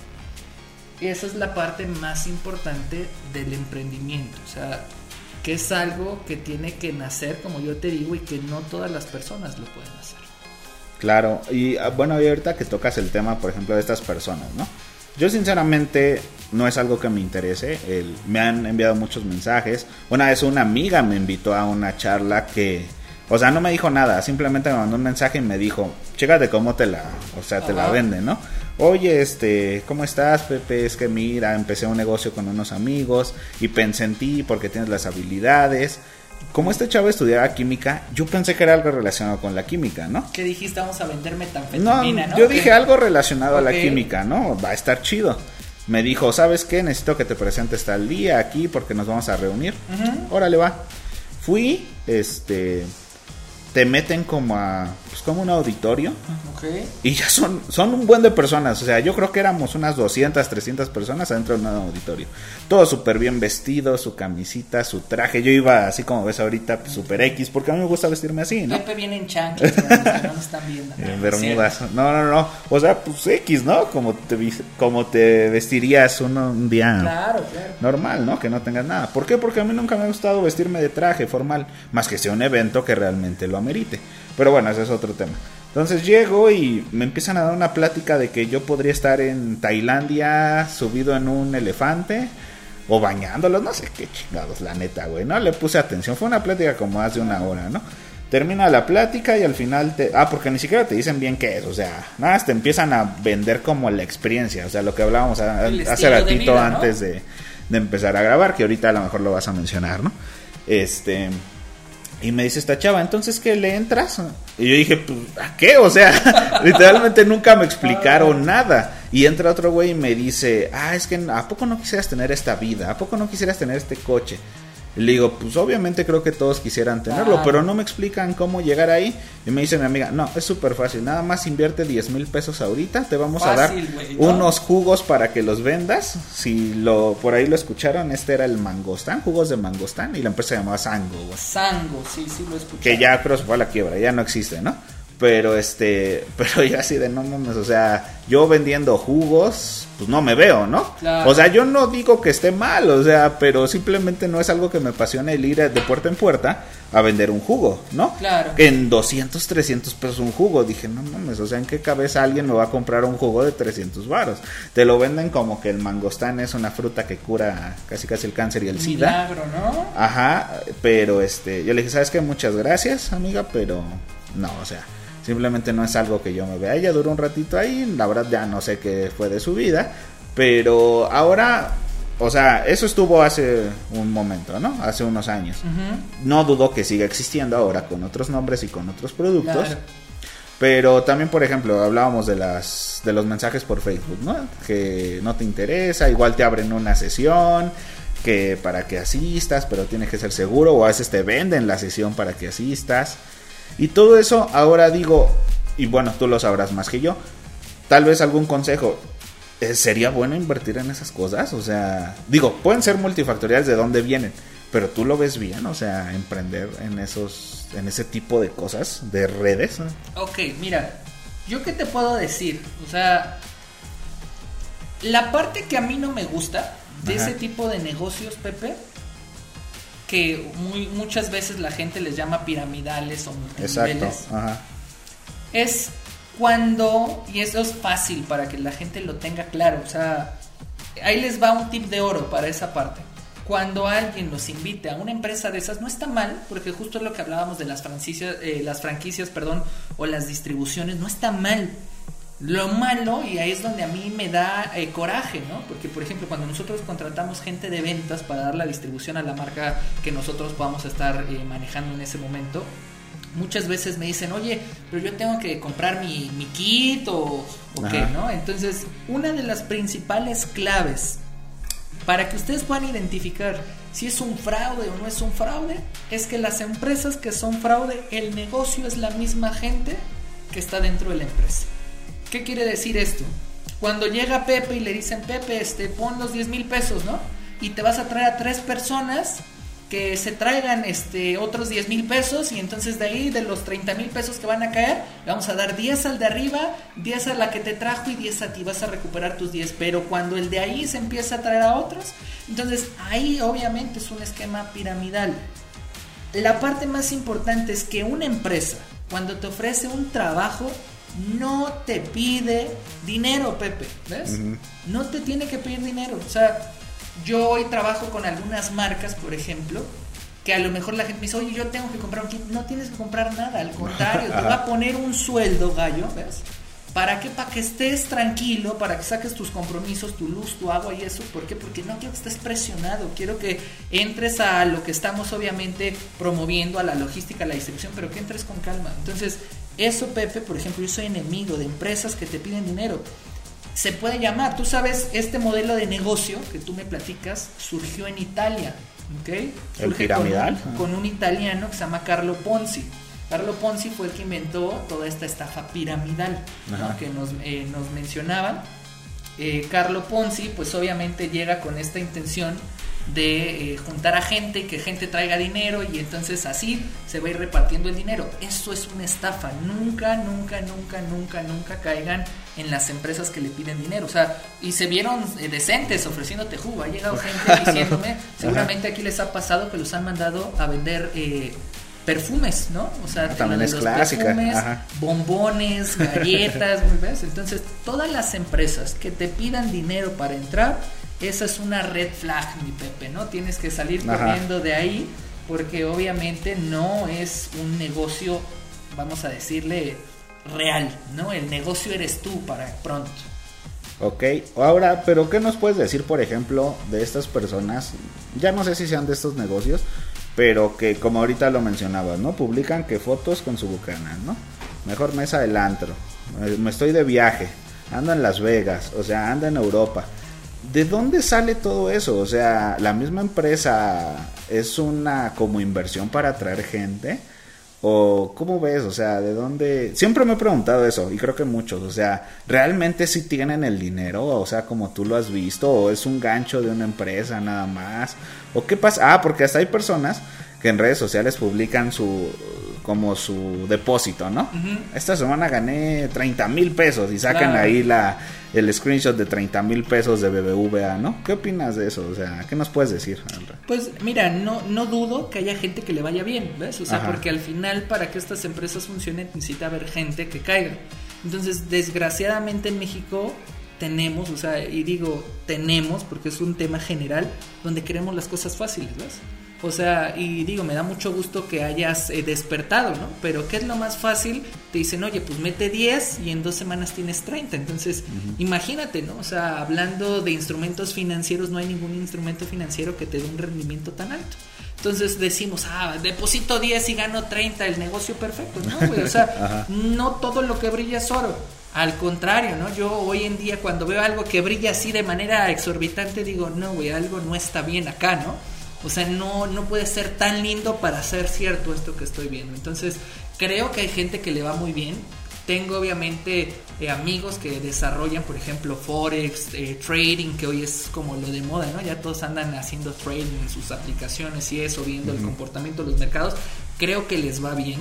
Esa es la parte más importante del emprendimiento, o sea, que es algo que tiene que nacer, como yo te digo, y que no todas las personas lo pueden hacer. Claro, y ah, bueno, ahorita que tocas el tema, por ejemplo, de estas personas, ¿no? Yo sinceramente no es algo que me interese. me han enviado muchos mensajes. Una vez una amiga me invitó a una charla que, o sea, no me dijo nada. Simplemente me mandó un mensaje y me dijo, chécate cómo te la, o sea, te la vende, ¿no? Oye, este, ¿cómo estás, Pepe? Es que mira, empecé un negocio con unos amigos y pensé en ti porque tienes las habilidades como este chavo estudiaba química, yo pensé que era algo relacionado con la química, ¿no? ¿Qué dijiste? Vamos a vender metanfetamina, ¿no? Yo dije algo relacionado a la química, ¿no? Va a estar chido. Me dijo, ¿sabes qué? Necesito que te presentes tal día aquí porque nos vamos a reunir. Órale, va. Fui, este... te meten como a pues como un auditorio. Y ya son son un buen de personas. O sea yo creo que éramos unas 200 300 personas adentro de un auditorio. Todo súper bien vestido su camisita su traje. Yo iba así como ves ahorita pues, super X porque a mí me gusta vestirme así no Pepe viene en chanclas no están viendo. En bermudas. No no no. O sea pues X no como te como te vestirías un día normal no que no tengas nada. ¿por qué? porque a mí nunca me ha gustado vestirme de traje formal más que sea un evento que realmente lo amerite. Pero bueno, ese es otro tema. Entonces llego y me empiezan a dar una plática de que yo podría estar en Tailandia subido en un elefante o bañándolos, no sé qué chingados, la neta, güey. No le puse atención, fue una plática como más de una hora, ¿no? Termina la plática y al final te... Ah, porque ni siquiera te dicen bien qué es, o sea, nada más te empiezan a vender como la experiencia, o sea, lo que hablábamos hace ratito antes de, de empezar a grabar, que ahorita a lo mejor lo vas a mencionar, ¿no? Este... Y me dice esta chava, entonces ¿qué le entras? Y yo dije, pues, ¿a qué? O sea, literalmente nunca me explicaron nada. Y entra otro güey y me dice, ah, es que ¿a poco no quisieras tener esta vida? ¿A poco no quisieras tener este coche? Le digo, pues obviamente creo que todos quisieran tenerlo, pero no me explican cómo llegar ahí. Y me dice mi amiga, no, es súper fácil, nada más invierte 10 mil pesos ahorita, te vamos a dar unos jugos para que los vendas. Si lo por ahí lo escucharon, este era el mangostán, jugos de mangostán, y la empresa se llamaba Sango. Sango, sí, sí lo escuché. Que ya, pero se fue a la quiebra, ya no existe, ¿no? Pero este, pero ya así de no mames, o sea, yo vendiendo jugos, pues no me veo, ¿no? O sea, yo no digo que esté mal, o sea, pero simplemente no es algo que me apasione el ir de puerta en puerta a vender un jugo, ¿no? Claro. En 200, 300 pesos un jugo. Dije, no mames, o sea, ¿en qué cabeza alguien me va a comprar un jugo de 300 varos? Te lo venden como que el mangostán es una fruta que cura casi casi el cáncer y el SIDA. Milagro, ¿no? Ajá, pero este, yo le dije, ¿sabes qué? Muchas gracias, amiga, pero no, o sea, Simplemente no es algo que yo me vea. Ella duró un ratito ahí, la verdad ya no sé qué fue de su vida. Pero ahora, o sea, eso estuvo hace un momento, ¿no? Hace unos años. No dudo que siga existiendo ahora con otros nombres y con otros productos. Pero también, por ejemplo, hablábamos de las de los mensajes por Facebook, ¿no? Que no te interesa, igual te abren una sesión, que para que asistas, pero tiene que ser seguro, o a veces te venden la sesión para que asistas. Y todo eso ahora digo, y bueno, tú lo sabrás más que yo, tal vez algún consejo. Eh, ¿Sería bueno invertir en esas cosas? O sea, digo, pueden ser multifactoriales de dónde vienen, pero tú lo ves bien, o sea, emprender en esos, en ese tipo de cosas, de redes. Ok, mira, yo qué te puedo decir, o sea, la parte que a mí no me gusta de ese tipo de negocios, Pepe, que muy, muchas veces la gente les llama piramidales o multiniveles. Es cuando, y eso es fácil para que la gente lo tenga claro, o sea, ahí les va un tip de oro para esa parte. Cuando alguien los invite a una empresa de esas, no está mal, porque justo es lo que hablábamos de las franquicias, eh, las franquicias, perdón, o las distribuciones, no está mal lo malo, y ahí es donde a mí me da eh, coraje, ¿no? Porque, por ejemplo, cuando nosotros contratamos gente de ventas para dar la distribución a la marca que nosotros podamos estar eh, manejando en ese momento, muchas veces me dicen, oye, pero yo tengo que comprar mi, mi kit o, o qué, ¿no? Entonces, una de las principales claves para que ustedes puedan identificar si es un fraude o no es un fraude, es que las empresas que son fraude, el negocio es la misma gente que está dentro de la empresa. ¿Qué quiere decir esto? Cuando llega Pepe y le dicen, Pepe, este, pon los 10 mil pesos, ¿no? Y te vas a traer a tres personas que se traigan este, otros 10 mil pesos y entonces de ahí, de los 30 mil pesos que van a caer, vamos a dar 10 al de arriba, 10 a la que te trajo y 10 a ti, vas a recuperar tus 10, pero cuando el de ahí se empieza a traer a otros, entonces ahí obviamente es un esquema piramidal. La parte más importante es que una empresa, cuando te ofrece un trabajo, no te pide dinero, Pepe, ¿ves? No te tiene que pedir dinero. O sea, yo hoy trabajo con algunas marcas, por ejemplo, que a lo mejor la gente me dice, oye, yo tengo que comprar un kit. No tienes que comprar nada, al contrario, te va a poner un sueldo, gallo, ¿ves? ¿Para qué? Para que estés tranquilo, para que saques tus compromisos, tu luz, tu agua y eso. ¿Por qué? Porque no quiero que estés presionado. Quiero que entres a lo que estamos obviamente promoviendo, a la logística, a la distribución, pero que entres con calma. Entonces, eso, Pepe, por ejemplo, yo soy enemigo de empresas que te piden dinero. Se puede llamar, tú sabes, este modelo de negocio que tú me platicas surgió en Italia, ¿ok? El piramidal. Con, un italiano que se llama Carlo Ponzi. Carlo Ponzi fue el que inventó toda esta estafa piramidal que nos, eh, nos mencionaban. Eh, Carlo Ponzi, pues obviamente llega con esta intención de eh, juntar a gente y que gente traiga dinero y entonces así se va a ir repartiendo el dinero. Eso es una estafa. Nunca, nunca, nunca, nunca, nunca caigan en las empresas que le piden dinero. O sea, y se vieron eh, decentes ofreciéndote jugo. Ha llegado gente diciéndome, seguramente aquí les ha pasado que los han mandado a vender eh, perfumes, ¿no? O sea, también es clásica. Perfumes, bombones, galletas, ¿ves? Entonces, todas las empresas que te pidan dinero para entrar, esa es una red flag, mi Pepe, ¿no? Tienes que salir corriendo de ahí porque obviamente no es un negocio, vamos a decirle, real, ¿no? El negocio eres tú para pronto. Ok, ahora, pero ¿qué nos puedes decir, por ejemplo, de estas personas? Ya no sé si sean de estos negocios, pero que como ahorita lo mencionabas, ¿no? Publican que fotos con su bucana, ¿no? Mejor mesa del antro, me estoy de viaje, ando en Las Vegas, o sea, ando en Europa. ¿De dónde sale todo eso? O sea, la misma empresa es una como inversión para atraer gente. ¿O cómo ves? O sea, ¿de dónde? Siempre me he preguntado eso y creo que muchos. O sea, ¿realmente sí tienen el dinero? O sea, como tú lo has visto. ¿O es un gancho de una empresa nada más? ¿O qué pasa? Ah, porque hasta hay personas que en redes sociales publican su como su depósito, ¿no? Esta semana gané 30 mil pesos y sacan ahí la, el screenshot de 30 mil pesos de BBVA, ¿no? ¿Qué opinas de eso? O sea, ¿qué nos puedes decir? Pues mira, no, no dudo que haya gente que le vaya bien, ¿ves? O sea, porque al final para que estas empresas funcionen necesita haber gente que caiga. Entonces, desgraciadamente en México tenemos, o sea, y digo tenemos porque es un tema general donde queremos las cosas fáciles, ¿ves? O sea, y digo, me da mucho gusto que hayas eh, despertado, ¿no? Pero ¿qué es lo más fácil? Te dicen, oye, pues mete 10 y en dos semanas tienes 30. Entonces, imagínate, ¿no? O sea, hablando de instrumentos financieros, no hay ningún instrumento financiero que te dé un rendimiento tan alto. Entonces decimos, ah, deposito 10 y gano 30, el negocio perfecto, ¿no? Güey? O sea, no todo lo que brilla es oro. Al contrario, ¿no? Yo hoy en día cuando veo algo que brilla así de manera exorbitante, digo, no, güey, algo no está bien acá, ¿no? O sea, no, no puede ser tan lindo para ser cierto esto que estoy viendo. Entonces, creo que hay gente que le va muy bien. Tengo obviamente eh, amigos que desarrollan, por ejemplo, Forex, eh, trading, que hoy es como lo de moda, ¿no? Ya todos andan haciendo trading en sus aplicaciones y eso, viendo el comportamiento de los mercados. Creo que les va bien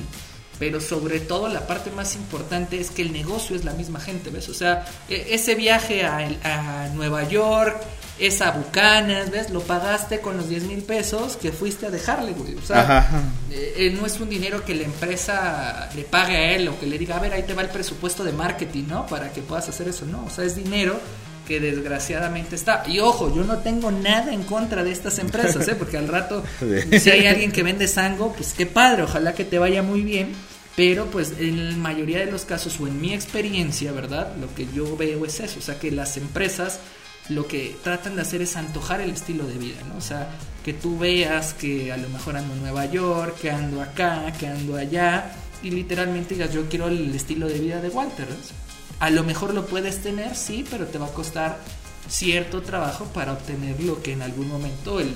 pero sobre todo la parte más importante es que el negocio es la misma gente, ¿ves? O sea, e, ese viaje a, a Nueva York, esa Bucanas, ¿ves? Lo pagaste con los 10 mil pesos que fuiste a dejarle, güey. O sea, eh, eh, no es un dinero que la empresa le pague a él o que le diga, a ver, ahí te va el presupuesto de marketing, ¿no? Para que puedas hacer eso, no. O sea, es dinero que desgraciadamente está. Y ojo, yo no tengo nada en contra de estas empresas, ¿eh? Porque al rato, si hay alguien que vende sango, pues qué padre, ojalá que te vaya muy bien. Pero pues en la mayoría de los casos o en mi experiencia, ¿verdad? Lo que yo veo es eso, o sea que las empresas lo que tratan de hacer es antojar el estilo de vida, ¿no? O sea, que tú veas que a lo mejor ando en Nueva York, que ando acá, que ando allá, y literalmente digas, yo quiero el estilo de vida de Walter. A lo mejor lo puedes tener, sí, pero te va a costar cierto trabajo para obtener lo que en algún momento el,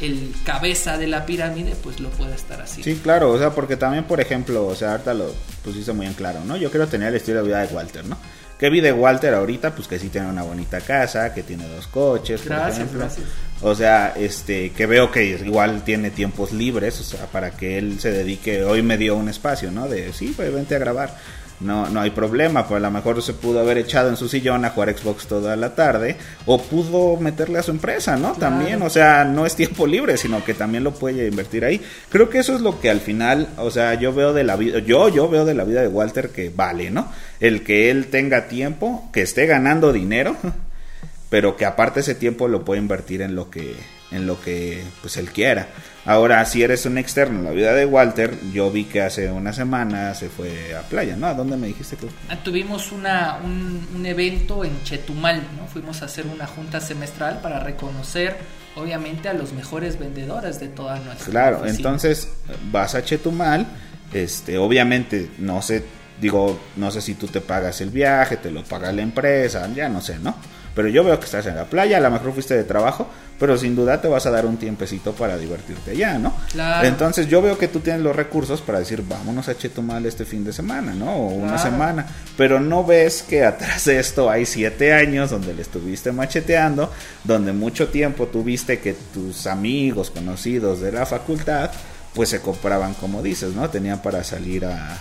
el cabeza de la pirámide pues lo puede estar así. Sí, claro, o sea, porque también, por ejemplo, o sea, ahorita lo pusiste muy en claro, ¿no? Yo quiero tener el estilo de vida de Walter, ¿no? Que vi de Walter ahorita, pues que sí tiene una bonita casa, que tiene dos coches, por ejemplo. Gracias. O sea, este, que veo que igual tiene tiempos libres, o sea, para que él se dedique, hoy me dio un espacio, ¿no? De, sí, pues vente a grabar no, no hay problema, pues a lo mejor se pudo haber echado en su sillón a jugar Xbox toda la tarde, o pudo meterle a su empresa, ¿no? También, o sea, no es tiempo libre, sino que también lo puede invertir ahí. Creo que eso es lo que al final, o sea, yo veo de la vida, yo, yo veo de la vida de Walter que vale, ¿no? El que él tenga tiempo, que esté ganando dinero, pero que aparte ese tiempo lo puede invertir en lo que, en lo que pues él quiera. Ahora, si eres un externo en la vida de Walter, yo vi que hace una semana se fue a playa, ¿no? ¿A dónde me dijiste que ah, Tuvimos una, un, evento en Chetumal, ¿no? Fuimos a hacer una junta semestral para reconocer, obviamente, a los mejores vendedores de toda nuestra Claro, entonces vas a Chetumal, este, obviamente, no sé, digo, no sé si tú te pagas el viaje, te lo paga la empresa, ya no sé, ¿no? Pero yo veo que estás en la playa, a lo mejor fuiste de trabajo, pero sin duda te vas a dar un tiempecito para divertirte allá, ¿no? Claro. Entonces yo veo que tú tienes los recursos para decir, vámonos a Chetumal este fin de semana, ¿no? O una semana. Pero no ves que atrás de esto hay siete años donde le estuviste macheteando, donde mucho tiempo tuviste que tus amigos, conocidos de la facultad, pues se compraban, como dices, ¿no? Tenían para salir a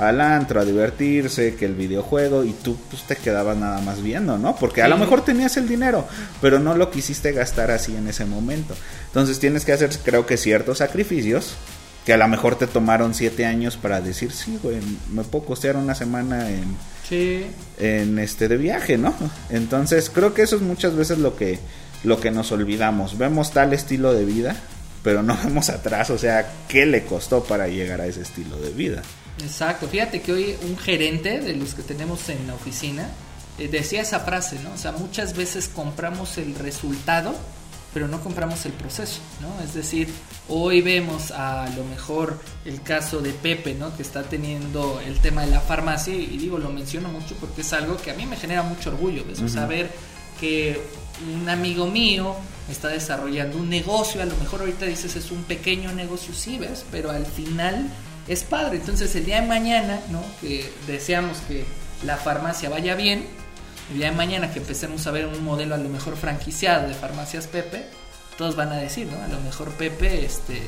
al antro a divertirse, que el videojuego y tú pues te quedabas nada más viendo, ¿no? Porque a lo mejor tenías el dinero, pero no lo quisiste gastar así en ese momento. Entonces tienes que hacer, creo que ciertos sacrificios que a lo mejor te tomaron siete años para decir, sí, güey, me puedo costear una semana en, Sí. en este de viaje, ¿no? Entonces creo que eso es muchas veces lo que lo que nos olvidamos. Vemos tal estilo de vida, pero no vemos atrás, o sea, qué le costó para llegar a ese estilo de vida. Exacto, fíjate que hoy un gerente de los que tenemos en la oficina eh, decía esa frase, ¿no? O sea, muchas veces compramos el resultado, pero no compramos el proceso, ¿no? Es decir, hoy vemos a lo mejor el caso de Pepe, ¿no? Que está teniendo el tema de la farmacia y digo, lo menciono mucho porque es algo que a mí me genera mucho orgullo, ¿ves? O sea, Ujú. ver que un amigo mío está desarrollando un negocio, a lo mejor ahorita dices es un pequeño negocio, sí, ¿ves? Pero al final es padre. Entonces el día de mañana, ¿no? Que deseamos que la farmacia vaya bien, el día de mañana que empecemos a ver un modelo a lo mejor franquiciado de farmacias Pepe, todos van a decir, ¿no? A lo mejor Pepe, este,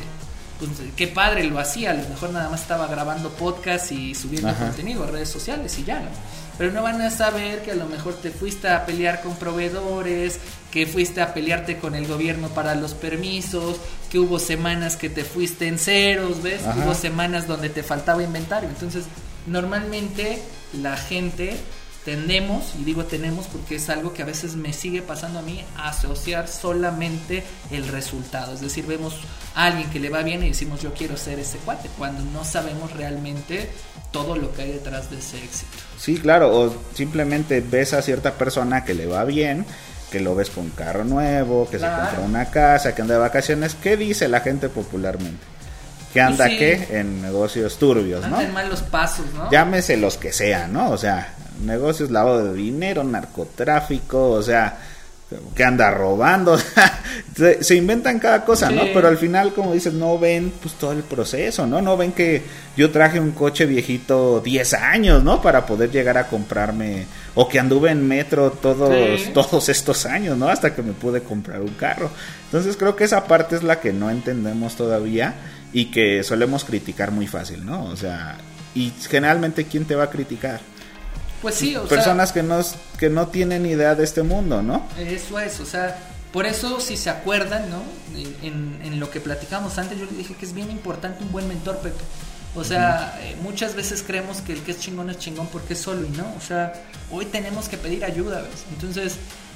pues, qué padre lo hacía, a lo mejor nada más estaba grabando podcast y subiendo Ajá. contenido a redes sociales y ya, ¿no? Pero no van a saber que a lo mejor te fuiste a pelear con proveedores, que fuiste a pelearte con el gobierno para los permisos, que hubo semanas que te fuiste en ceros, ¿ves? Ajá. Hubo semanas donde te faltaba inventario. Entonces, normalmente la gente tendemos, y digo tenemos porque es algo que a veces me sigue pasando a mí, asociar solamente el resultado. Es decir, vemos a alguien que le va bien y decimos yo quiero ser ese cuate, cuando no sabemos realmente todo lo que hay detrás de ese éxito. Sí, claro, o simplemente ves a cierta persona que le va bien, que lo ves con carro nuevo, que Claro. se compra una casa, que anda de vacaciones. ¿Qué dice la gente popularmente? Que anda sí. qué? En negocios turbios, ¿no? En malos pasos, ¿no? Llámese los que sean, ¿no? O sea, negocios, lavado de dinero, narcotráfico, o sea, que anda robando, se, se inventan cada cosa, ¿no? Pero al final, como dices, no ven pues todo el proceso, ¿no? No ven que yo traje un coche viejito 10 años, ¿no? Para poder llegar a comprarme, o que anduve en metro todos, Sí. todos estos años, ¿no? Hasta que me pude comprar un carro. Entonces creo que esa parte es la que no entendemos todavía y que solemos criticar muy fácil, ¿no? O sea, y generalmente ¿quién te va a criticar? Pues sí, o Personas que no que no tienen idea de este mundo, ¿no? sea, eso es, o sea, por eso si se acuerdan, ¿no? En, en- en lo que platicamos antes, yo le dije que es bien importante un buen mentor, Pepe. O sea, eh, muchas veces creemos que el que es chingón es chingón porque es solo y no. O sea, hoy tenemos que pedir ayuda, ¿ves? Entonces,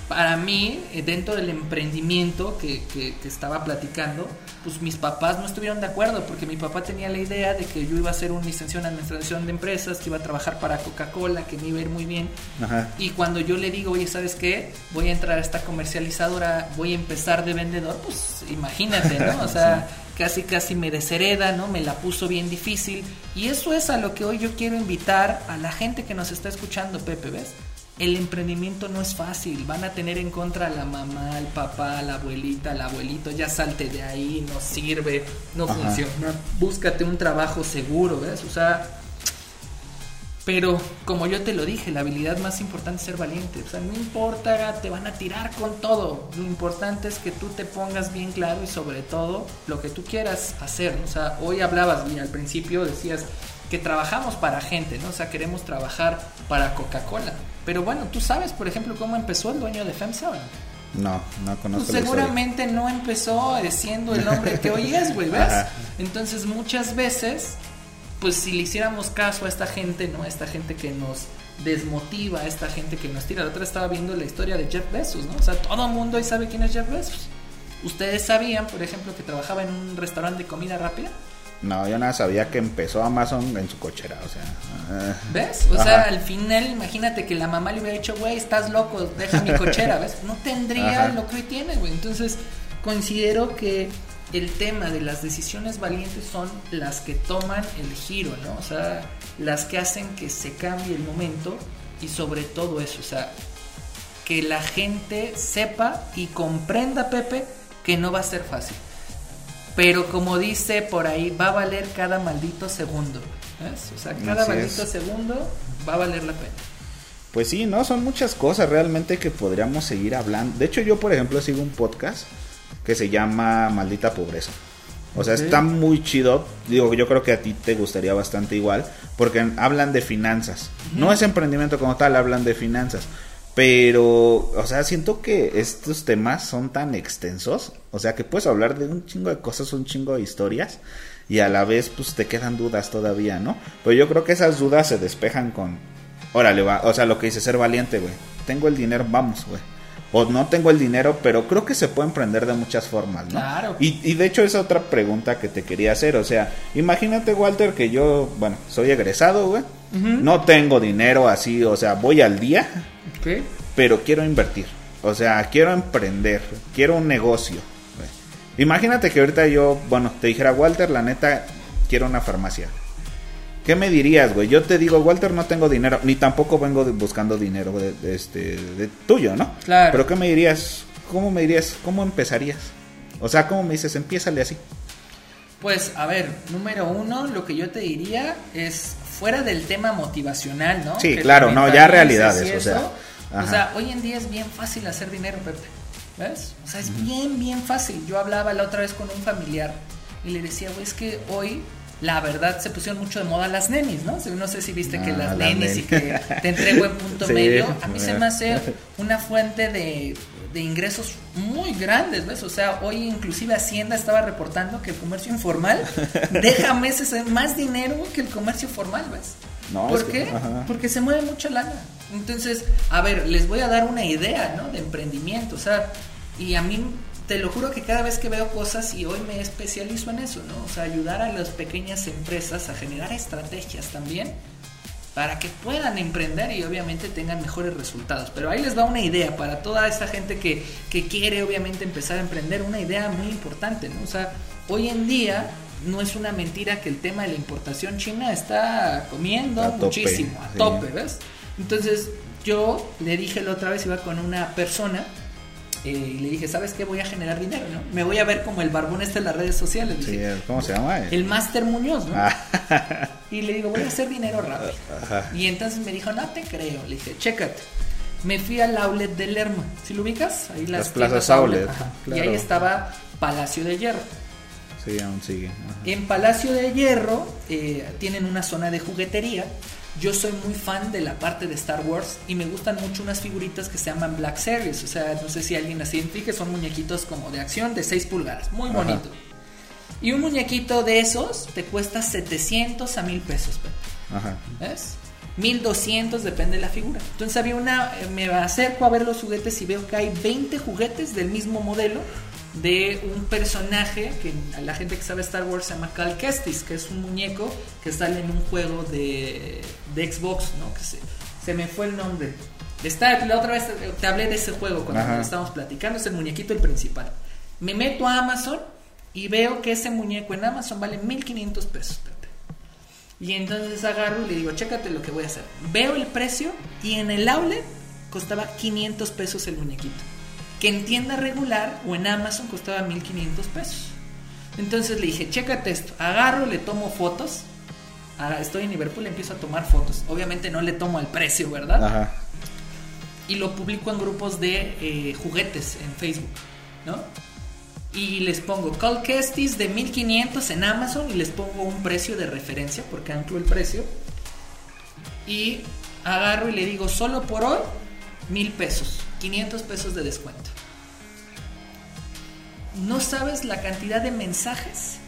para mí, eh, dentro del emprendimiento que, que- que estaba platicando, pues mis papás no estuvieron de acuerdo porque mi papá tenía la idea de que yo iba a hacer un licenciado en administración de empresas, que iba a trabajar para Coca-Cola, que me iba a ir muy bien. Ajá. Y cuando yo le digo, oye, ¿sabes qué? Voy a entrar a esta comercializadora, voy a empezar de vendedor, pues imagínate, ¿no? O sea, casi casi me deshereda, ¿no? Me la puso bien difícil. Y eso es a lo que hoy yo quiero invitar a la gente que nos está escuchando, Pepe, ¿ves? El emprendimiento no es fácil, van a tener en contra a la mamá, al papá, a la abuelita, al abuelito, ya salte de ahí, no sirve, no Ajá. funciona, búscate un trabajo seguro, ¿ves? O sea, pero como yo te lo dije, la habilidad más importante es ser valiente. O sea, no importa, te van a tirar con todo. Lo importante es que tú te pongas bien claro y sobre todo lo que tú quieras hacer. O sea, hoy hablabas y al principio decías que trabajamos para gente, ¿no? O sea, queremos trabajar para Coca-Cola. Pero bueno, tú sabes, por ejemplo, cómo empezó el dueño de FEMSA. ¿o no? No, no conozco Pues seguramente no empezó siendo el hombre que hoy es, güey, ¿ves? Ajá. Entonces muchas veces, pues si le hiciéramos caso a esta gente, ¿no? A esta gente que nos desmotiva, a esta gente que nos tira. La otra estaba viendo la historia de Jeff Bezos, ¿no? O sea, todo el mundo hoy sabe quién es Jeff Bezos. ¿Ustedes sabían, por ejemplo, que trabajaba en un restaurante de comida rápida? No, yo nada sabía que empezó Amazon en su cochera, o sea. ah, ¿Ves? O sea, al final, imagínate que la mamá le hubiera dicho, güey, estás loco, deja mi cochera, ¿ves? No tendría Ajá. lo que hoy tiene, güey. Entonces, considero que el tema de las decisiones valientes son las que toman el giro, ¿no? O sea, las que hacen que se cambie el momento y sobre todo eso, o sea, que la gente sepa y comprenda, Pepe, que no va a ser fácil. Pero como dice por ahí, va a valer cada maldito segundo. ¿ves? O sea, cada maldito segundo va a valer la pena. Pues sí, no, son muchas cosas realmente que podríamos seguir hablando. De hecho, yo, por ejemplo, sigo un podcast que se llama Maldita Pobreza. O sea, está muy chido. Digo, yo creo que a ti te gustaría bastante igual, porque hablan de finanzas. No es emprendimiento como tal, hablan de finanzas. Pero, o sea, siento que estos temas son tan extensos, o sea, que puedes hablar de un chingo de cosas, un chingo de historias, y a la vez, pues te quedan dudas todavía, ¿no? Pero yo creo que esas dudas se despejan con, órale, va, o sea, lo que dice ser valiente, güey. Tengo el dinero, vamos, güey. O no tengo el dinero, pero creo que se puede emprender de muchas formas, ¿no? Claro. Y, y de hecho, esa otra pregunta que te quería hacer, o sea, imagínate, Walter, que yo, bueno, soy egresado, güey. No tengo dinero así, o sea, voy al día pero quiero invertir. O sea, quiero emprender, quiero un negocio. Imagínate que ahorita yo, bueno, te dijera, Walter, la neta, quiero una farmacia. ¿Qué me dirías, güey? Yo te digo, Walter, no tengo dinero, ni tampoco vengo buscando dinero de, este, de tuyo, ¿no? Claro. Pero ¿qué me dirías? ¿Cómo me dirías? ¿Cómo empezarías? O sea, ¿cómo me dices? Empiézale así. Pues, a ver, número uno, lo que yo te diría es fuera del tema motivacional, ¿no? Sí, claro, no, ya realidades, o sea. O sea, hoy en día es bien fácil hacer dinero, Pepe. ¿Ves? O sea, es bien, bien fácil. Yo hablaba la otra vez con un familiar y le decía, güey, es que hoy la verdad se pusieron mucho de moda las nenis, ¿no? No sé si viste que ah, las nenis y que te entrego en punto medio. A mí se me hace una fuente de, de, ingresos muy grandes, ¿ves? O sea, hoy inclusive Hacienda estaba reportando que el comercio informal deja meses más dinero que el comercio formal, ¿ves? ¿Por qué? Porque se mueve mucho lana. Entonces, a ver, les voy a dar una idea, ¿no? De emprendimiento, o sea, y a mí te lo juro que cada vez que veo cosas y hoy me especializo en eso, ¿no? O sea, ayudar a las pequeñas empresas a generar estrategias también para que puedan emprender y obviamente tengan mejores resultados. Pero ahí les va una idea para toda esta gente que, que quiere obviamente empezar a emprender, una idea muy importante, ¿no? O sea, hoy en día no es una mentira que el tema de la importación china está comiendo muchísimo, a tope, ¿ves? Entonces yo le dije la otra vez, iba con una persona eh, y le dije, ¿sabes qué? Voy a generar dinero, ¿no? Me voy a ver como el barbón este en las redes sociales. Sí, ¿cómo se llama? El Master Muñoz, ¿no? Ah. y le digo, voy a hacer dinero rápido. Y entonces me dijo, no te creo. Le dije, chécate. Me fui al outlet de Lerma. ¿Sí lo ubicas? Ahí las, plazas outlet. Y ahí estaba Palacio de Hierro. Sí, aún sigue. En Palacio de Hierro eh, tienen una zona de juguetería yo soy muy fan de la parte de Star Wars y me gustan mucho unas figuritas que se llaman Black Series. O sea, no sé si alguien así identifique, son muñequitos como de acción de 6 pulgadas. Muy bonito. Y un muñequito de esos te cuesta 700 a 1000 pesos. Ajá. ¿Ves? 1200 depende de la figura. Entonces había una, eh, me acerco a ver los juguetes y veo que hay 20 juguetes del mismo modelo de un personaje que a la gente que sabe Star Wars se llama Cal Kestis, que es un muñeco que sale en un juego de, de Xbox, ¿no? Que se, se, me fue el nombre. Está, la otra vez te hablé de ese juego cuando estábamos platicando, es el muñequito el principal. Me meto a Amazon y veo que ese muñeco en Amazon vale 1500 pesos. Y entonces agarro y le digo, chécate lo que voy a hacer. Veo el precio y en el outlet costaba 500 pesos el muñequito que en tienda regular o en Amazon costaba 1500 pesos. Entonces le dije, chécate esto, agarro, le tomo fotos. Ahora estoy en Liverpool, empiezo a tomar fotos. Obviamente no le tomo el precio, ¿verdad? Ajá. Y lo publico en grupos de eh, juguetes en Facebook, ¿no? Y les pongo Call Kestis de 1500 en Amazon y les pongo un precio de referencia porque anclo el precio. Y agarro y le digo, solo por hoy, mil pesos. 500 pesos de descuento. No sabes la cantidad de mensajes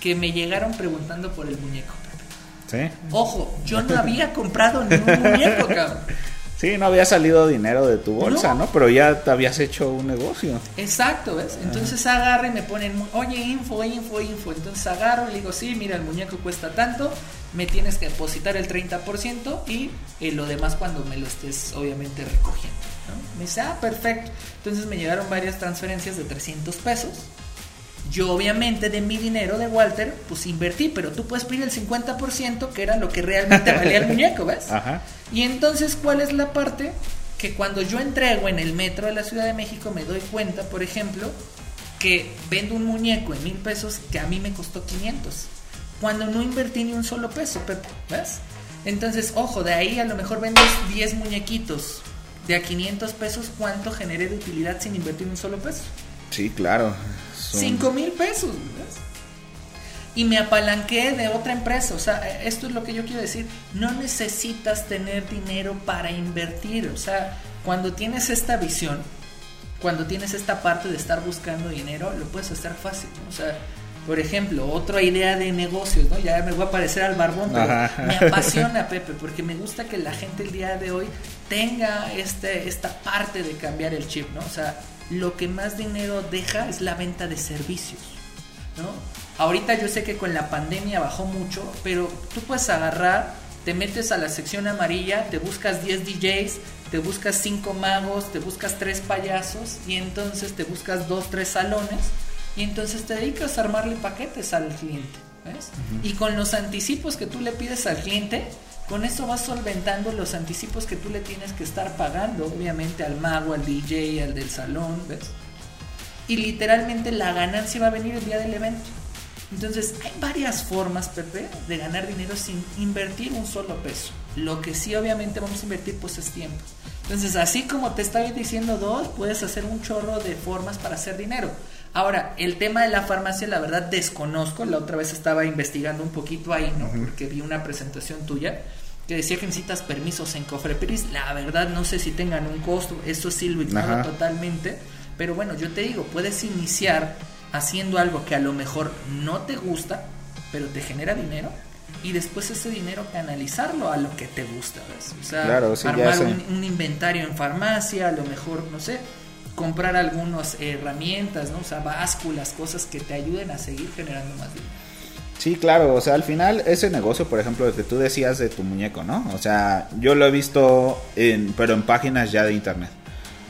que me llegaron preguntando por el muñeco. ¿Sí? Ojo, yo no había comprado ningún muñeco, cabrón. Sí, no había salido dinero de tu bolsa, ¿no? Pero ya te habías hecho un negocio. Exacto, ¿ves? Entonces agarro y me ponen, oye, info, info, info. Entonces agarro y le digo, sí, mira, el muñeco cuesta tanto, me tienes que depositar el 30% y eh, lo demás cuando me lo estés, obviamente, recogiendo. Me dice, ah, perfecto. Entonces me llegaron varias transferencias de 300 pesos. Yo obviamente de mi dinero de Walter, pues invertí, pero tú puedes pedir el 50% que era lo que realmente valía el muñeco, ¿ves? Ajá. Y entonces, ¿cuál es la parte? que cuando yo entrego en el metro de la Ciudad de México me doy cuenta, por ejemplo, que vendo un muñeco en mil pesos que a mí me costó 500. Cuando no invertí ni un solo peso, Pepe, ¿ves? Entonces, ojo, de ahí a lo mejor vendes 10 muñequitos de a 500 pesos, ¿cuánto generé de utilidad sin invertir un solo peso? Sí, claro. 5 mil pesos, ¿ves? Y me apalanqué de otra empresa. O sea, esto es lo que yo quiero decir. No necesitas tener dinero para invertir. O sea, cuando tienes esta visión, cuando tienes esta parte de estar buscando dinero, lo puedes hacer fácil. O sea, por ejemplo, otra idea de negocios, ¿no? Ya me voy a parecer al barbón, pero me apasiona, Pepe, porque me gusta que la gente el día de hoy tenga este, esta parte de cambiar el chip, ¿no? O sea, lo que más dinero deja es la venta de servicios, ¿no? Ahorita yo sé que con la pandemia bajó mucho, pero tú puedes agarrar, te metes a la sección amarilla, te buscas 10 DJs, te buscas 5 magos, te buscas 3 payasos y entonces te buscas 2, 3 salones y entonces te dedicas a armarle paquetes al cliente. ¿ves? Y con los anticipos que tú le pides al cliente, con eso vas solventando los anticipos que tú le tienes que estar pagando, obviamente al mago, al DJ, al del salón, ¿ves? Y literalmente la ganancia va a venir el día del evento. Entonces, hay varias formas, Pepe, de ganar dinero sin invertir un solo peso. Lo que sí, obviamente, vamos a invertir, pues es tiempo. Entonces, así como te estaba diciendo dos, puedes hacer un chorro de formas para hacer dinero. Ahora, el tema de la farmacia, la verdad, desconozco. La otra vez estaba investigando un poquito ahí, ¿no? Porque vi una presentación tuya que decía que necesitas permisos en Cofrepiris. La verdad, no sé si tengan un costo. Eso sí lo ignoro totalmente. Pero bueno, yo te digo, puedes iniciar haciendo algo que a lo mejor no te gusta, pero te genera dinero y después ese dinero canalizarlo a lo que te gusta, ¿ves? O sea, armar un, inventario en farmacia, a lo mejor, no sé, comprar algunas herramientas, ¿no? O sea, básculas, cosas que te ayuden a seguir generando más dinero. Sí, claro, o sea, al final ese negocio, por ejemplo, el que tú decías de tu muñeco, ¿no? O sea, yo lo he visto en, pero en páginas ya de internet.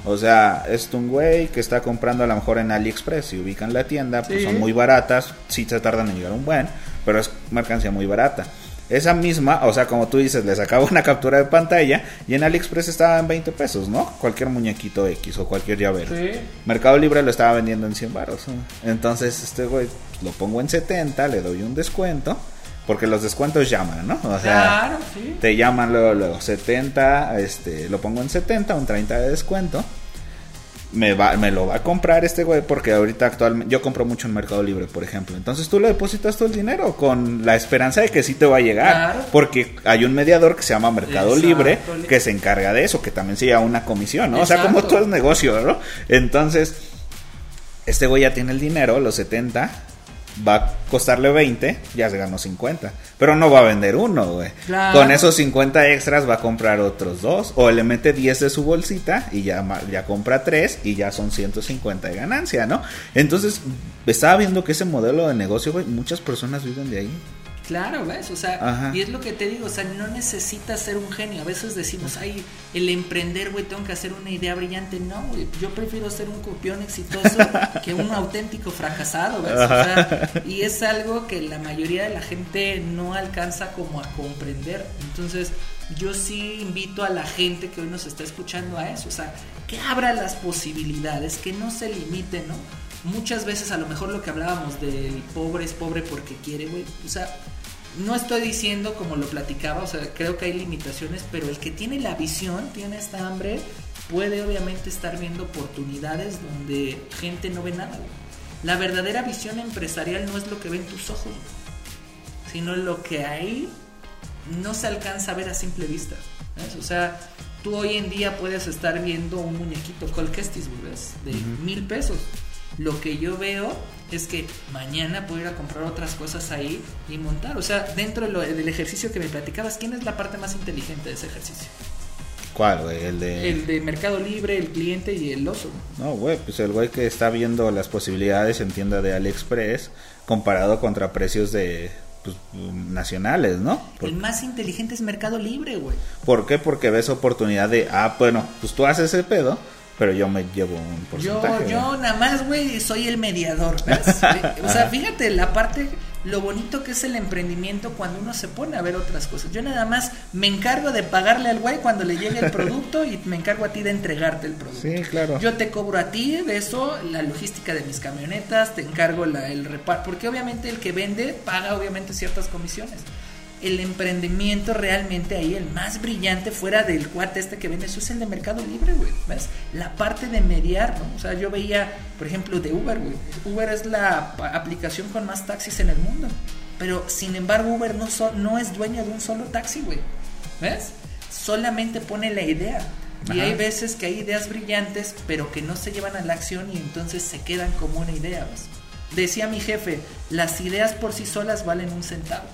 O sea, es un güey que está comprando a lo mejor en AliExpress. Si ubican la tienda, pues son muy baratas. Sí se tardan en llegar un buen, pero es mercancía muy barata. Esa misma, o sea, como tú dices, le sacaba una captura de pantalla y en AliExpress estaba en 20 pesos, ¿no? Cualquier muñequito X o cualquier llavero. Mercado Libre lo estaba vendiendo en 100 baros. Entonces, este güey lo pongo en 70, le doy un descuento porque los descuentos llaman, ¿no? O sea, te llaman luego, luego 70, este, lo pongo en 70, un 30 de descuento. Me, va, me lo va a comprar este güey porque ahorita actualmente yo compro mucho en Mercado Libre, por ejemplo. Entonces tú le depositas todo el dinero con la esperanza de que sí te va a llegar. Porque hay un mediador que se llama Mercado Libre que se encarga de eso, que también se llama una comisión, ¿no? O sea, como todo el negocio, ¿no? Entonces, este güey ya tiene el dinero, los 70, va a costarle 20, ya se ganó 50. Pero no va a vender uno, güey. Con esos 50 extras va a comprar otros dos. O le mete 10 de su bolsita y ya, ya compra 3 y ya son 150 de ganancia, ¿no? Entonces, estaba viendo que ese modelo de negocio, güey, muchas personas viven de ahí. Claro, ¿ves? O sea, y es lo que te digo, o sea, no necesitas ser un genio. A veces decimos, ay, el emprender, güey, tengo que hacer una idea brillante. No, güey, yo prefiero ser un copión exitoso que un auténtico fracasado, ¿ves? O sea, y es algo que la mayoría de la gente no alcanza como a comprender. Entonces, yo sí invito a la gente que hoy nos está escuchando a eso, o sea, que abra las posibilidades, que no se limite, ¿no? Muchas veces a lo mejor lo que hablábamos del pobre es pobre porque quiere, güey, o sea, no estoy diciendo como lo platicaba, o sea, creo que hay limitaciones, pero el que tiene la visión, tiene esta hambre, puede obviamente estar viendo oportunidades donde gente no ve nada. La verdadera visión empresarial no es lo que ven tus ojos, sino lo que ahí no se alcanza a ver a simple vista. O sea, tú hoy en día puedes estar viendo un muñequito Colquestis, ¿ves? De mil pesos. Lo que yo veo es que mañana puedo ir a comprar otras cosas ahí y montar. O sea, dentro del ejercicio que me platicabas, ¿quién es la parte más inteligente de ese ejercicio? ¿Cuál? El de... El de Mercado Libre, el cliente y el oso. No, güey, pues el güey que está viendo las posibilidades en tienda de AliExpress comparado contra precios de pues, nacionales, ¿no? el más inteligente es Mercado Libre, güey. ¿Por qué? Porque ves oportunidad de, ah, bueno, pues tú haces ese pedo, pero yo me llevo un porcentaje. Yo, yo nada más, güey, soy el mediador. o sea, fíjate la parte lo bonito que es el emprendimiento cuando uno se pone a ver otras cosas. Yo nada más me encargo de pagarle al güey cuando le llegue el producto y me encargo a ti de entregarte el producto. Sí, claro. Yo te cobro a ti de eso, la logística de mis camionetas, te encargo la, el reparto, porque obviamente el que vende paga obviamente ciertas comisiones el emprendimiento realmente ahí, el más brillante fuera del cuate este que vende, eso es el de Mercado Libre, güey. ¿Ves? La parte de mediar, ¿no? O sea, yo veía, por ejemplo, de Uber, güey. Uber es la aplicación con más taxis en el mundo. Pero, sin embargo, Uber no, no es dueño de un solo taxi, güey. ¿Ves? Solamente pone la idea. Y hay veces que hay ideas brillantes, pero que no se llevan a la acción y entonces se quedan como una idea. ¿ves? Decía mi jefe, las ideas por sí solas valen un centavo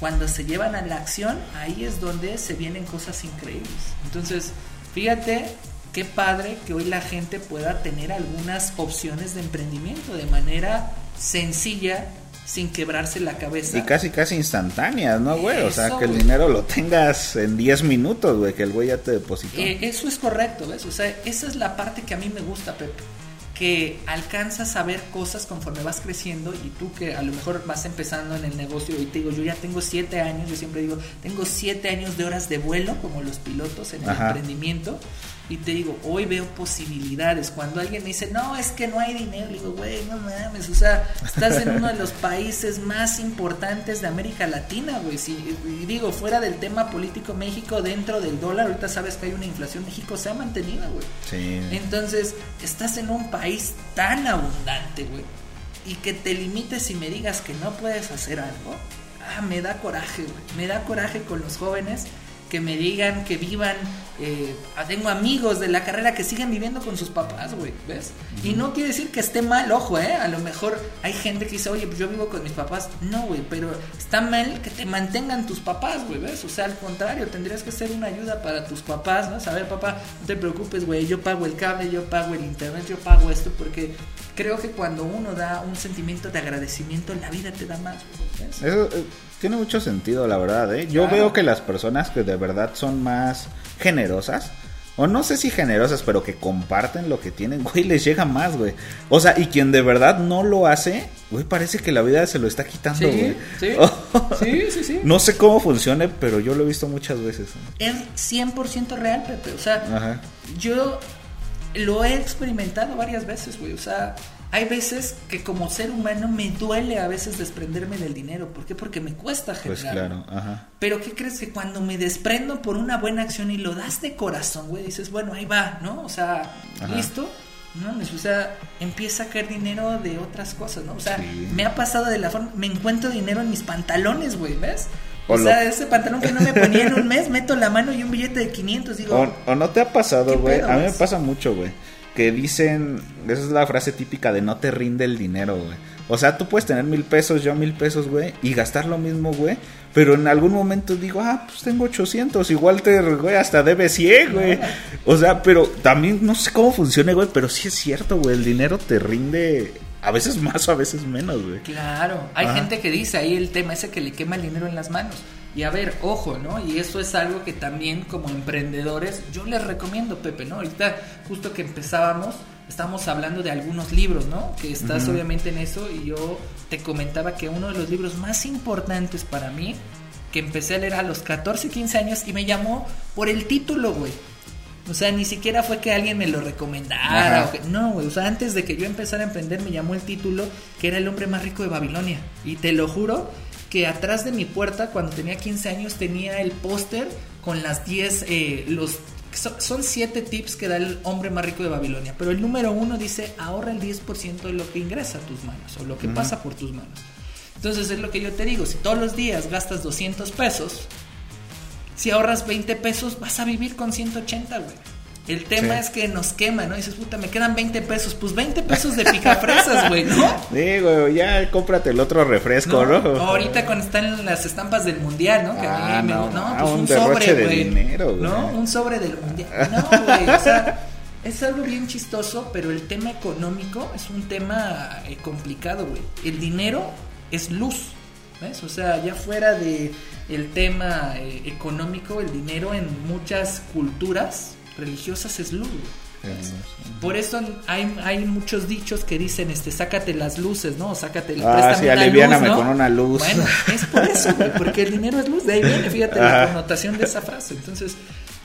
cuando se llevan a la acción, ahí es donde se vienen cosas increíbles. Entonces, fíjate qué padre que hoy la gente pueda tener algunas opciones de emprendimiento de manera sencilla, sin quebrarse la cabeza. Y casi, casi instantáneas, ¿no, güey? O sea, que el dinero lo tengas en 10 minutos, güey, que el güey ya te depositó. Eh, eso es correcto, ¿ves? O sea, esa es la parte que a mí me gusta, Pepe que alcanzas a ver cosas conforme vas creciendo y tú que a lo mejor vas empezando en el negocio y te digo, yo ya tengo siete años, yo siempre digo, tengo siete años de horas de vuelo como los pilotos en el emprendimiento y te digo, hoy veo posibilidades. Cuando alguien me dice, no, es que no hay dinero, digo, güey, no mames, o sea, estás en uno de los países más importantes de América Latina, güey. Si, y digo, fuera del tema político, México dentro del dólar, ahorita sabes que hay una inflación, México se ha mantenido, güey. Sí. Entonces, estás en un país tan abundante, güey, y que te limites y me digas que no puedes hacer algo, ah, me da coraje, güey. Me da coraje con los jóvenes que me digan que vivan. Eh, tengo amigos de la carrera que siguen viviendo con sus papás, güey, ¿ves? Y no quiere decir que esté mal, ojo, ¿eh? A lo mejor hay gente que dice, oye, pues yo vivo con mis papás. No, güey, pero está mal que te mantengan tus papás, güey, ¿ves? O sea, al contrario, tendrías que ser una ayuda para tus papás, ¿no? Saber, papá, no te preocupes, güey, yo pago el cable, yo pago el internet, yo pago esto, porque creo que cuando uno da un sentimiento de agradecimiento, la vida te da más, güey, ¿ves? Eso, eh, tiene mucho sentido, la verdad, ¿eh? Yo veo que las personas que de verdad son más generosas, o no sé si generosas, pero que comparten lo que tienen, güey, les llega más, güey. O sea, y quien de verdad no lo hace, güey, parece que la vida se lo está quitando, güey. Sí, sí, sí, sí, No sé cómo funcione, pero yo lo he visto muchas veces. Es 100% real, Pepe. O sea, yo lo he experimentado varias veces, güey. O sea, hay veces que como ser humano me duele a veces desprenderme del dinero. ¿Por qué? Porque me cuesta generar. Pues claro, ajá. Pero ¿qué crees que cuando me desprendo por una buena acción y lo das de corazón, güey, dices, bueno, ahí va, ¿no? O sea, listo. ¿no? O sea, empieza a caer dinero de otras cosas, ¿no? O sea, me ha pasado de la forma, me encuentro dinero en mis pantalones, güey, ¿ves? O, sea, ese pantalón que no me ponía en un mes, meto la mano y un billete de 500, digo... O, o no te ha pasado, güey, a mí me pasa mucho, güey que dicen, esa es la frase típica de no te rinde el dinero, güey. O sea, tú puedes tener mil pesos, yo mil pesos, güey, y gastar lo mismo, güey. Pero en algún momento digo, ah, pues tengo 800, igual te, güey, hasta debe 100, güey. O sea, pero también no sé cómo funciona, güey, pero sí es cierto, güey, el dinero te rinde a veces más o a veces menos, güey. Claro, hay gente que dice ahí el tema ese que le quema el dinero en las manos. Y a ver, ojo, ¿no? Y eso es algo que también como emprendedores yo les recomiendo, Pepe, ¿no? Ahorita justo que empezábamos, estamos hablando de algunos libros, ¿no? Que estás obviamente en eso y yo te comentaba que uno de los libros más importantes para mí, que empecé a leer a los 14, 15 años y me llamó por el título, güey. O sea, ni siquiera fue que alguien me lo recomendara. no, güey. O sea, antes de que yo empezara a emprender, me llamó el título que era el hombre más rico de Babilonia. Y te lo juro que atrás de mi puerta, cuando tenía 15 años, tenía el póster con las 10, eh, los... Son 7 tips que da el hombre más rico de Babilonia, pero el número uno dice ahorra el 10% de lo que ingresa a tus manos o lo que pasa por tus manos. Entonces es lo que yo te digo, si todos los días gastas 200 pesos, si ahorras 20 pesos vas a vivir con 180, güey. El tema es que nos quema, ¿no? dices, puta, me quedan 20 pesos. Pues 20 pesos de picafresas, güey, ¿no? Sí, güey, ya cómprate el otro refresco, ¿no? Ahorita cuando están las estampas del mundial, ¿no? Que a mí ah, me no, no, ah, pues un, sobre, güey. ¿No? Un sobre del mundial. No, güey, o sea, es algo bien chistoso, pero el tema económico es un tema eh, complicado, güey. El dinero es luz, ¿ves? O sea, ya fuera de el tema eh, económico, el dinero en muchas culturas religiosas es luz. Por eso hay, hay muchos dichos que dicen, este, sácate las luces, ¿no? Sácate, ah, sí, aliviáname con una luz. Bueno, es por eso, porque el dinero es luz. De ahí viene, fíjate, la connotación de esa frase. Entonces,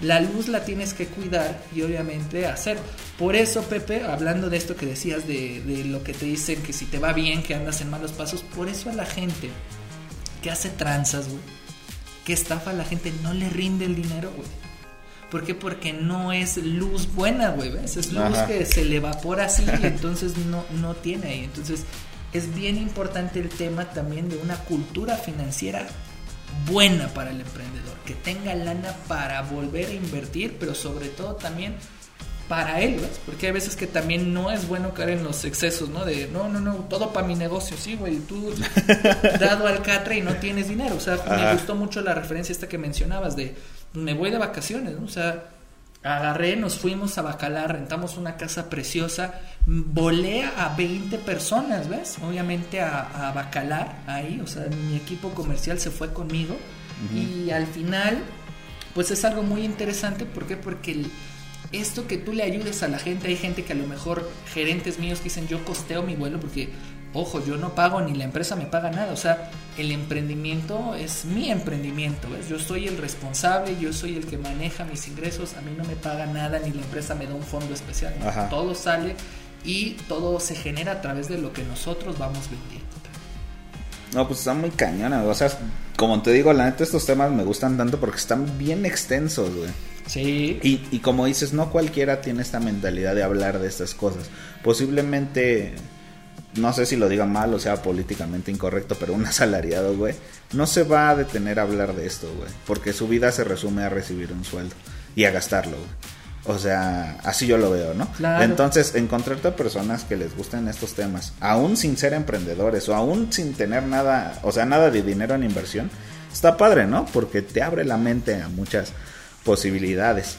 la luz la tienes que cuidar y obviamente hacer. Por eso, Pepe, hablando de esto que decías, de, de lo que te dicen, que si te va bien, que andas en malos pasos, por eso a la gente que hace tranzas, güey, que estafa a la gente, no le rinde el dinero, güey. ¿Por qué? Porque no es luz buena, güey, ¿ves? Es luz que se le evapora así y entonces no, no tiene ahí. Entonces es bien importante el tema también de una cultura financiera buena para el emprendedor, que tenga lana para volver a invertir, pero sobre todo también para él, ¿ves? Porque hay veces que también no es bueno caer en los excesos, ¿no? De, no, no, no, todo para mi negocio, sí, güey, tú dado al catre y no tienes dinero. O sea, me gustó mucho la referencia esta que mencionabas de, me voy de vacaciones, ¿no? O sea, agarré, nos fuimos a Bacalar, rentamos una casa preciosa, volé a 20 personas, ¿ves? Obviamente a, a Bacalar, ahí, o sea, mi equipo comercial se fue conmigo y al final, pues es algo muy interesante, ¿por qué? Porque el esto que tú le ayudes a la gente, hay gente que a lo mejor gerentes míos que dicen yo costeo mi vuelo porque, ojo, yo no pago ni la empresa me paga nada, o sea, el emprendimiento es mi emprendimiento, ¿ves? Yo soy el responsable, yo soy el que maneja mis ingresos, a mí no me paga nada ni la empresa me da un fondo especial, todo sale y todo se genera a través de lo que nosotros vamos vendiendo. No, pues están muy cañonas, o sea, como te digo, la neta estos temas me gustan tanto porque están bien extensos, güey. Sí. Y, y como dices, no cualquiera tiene esta mentalidad de hablar de estas cosas. Posiblemente, no sé si lo diga mal o sea políticamente incorrecto, pero un asalariado, güey, no se va a detener a hablar de esto, güey. Porque su vida se resume a recibir un sueldo y a gastarlo, güey. O sea, así yo lo veo, ¿no? Claro. Entonces, encontrarte a personas que les gusten estos temas, aún sin ser emprendedores o aún sin tener nada, o sea, nada de dinero en inversión, está padre, ¿no? Porque te abre la mente a muchas posibilidades.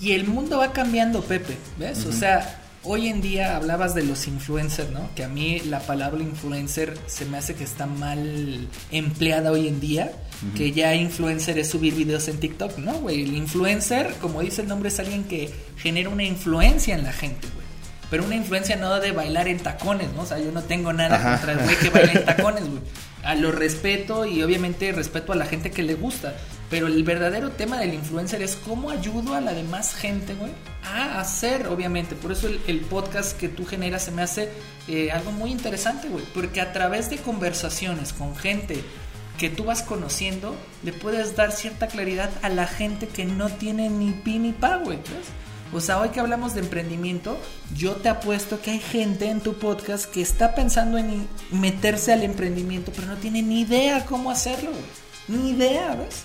Y el mundo va cambiando, Pepe, ¿ves? O sea, hoy en día hablabas de los influencers, ¿no? Que a mí la palabra influencer se me hace que está mal empleada hoy en día. Que ya influencer es subir videos en TikTok, ¿no, güey? El influencer, como dice el nombre, es alguien que genera una influencia en la gente, güey. Pero una influencia no de bailar en tacones, ¿no? O sea, yo no tengo nada contra el güey que baila en tacones, güey. A lo respeto y obviamente respeto a la gente que le gusta. Pero el verdadero tema del influencer es cómo ayudo a la demás gente, güey, a hacer, obviamente. Por eso el, podcast que tú generas se me hace eh, algo muy interesante, güey. Porque a través de conversaciones con gente que tú vas conociendo, le puedes dar cierta claridad a la gente que no tiene ni pi ni pa, güey. O sea, hoy que hablamos de emprendimiento, yo te apuesto que hay gente en tu podcast que está pensando en meterse al emprendimiento, pero no tiene ni idea cómo hacerlo. Ni idea, ¿ves?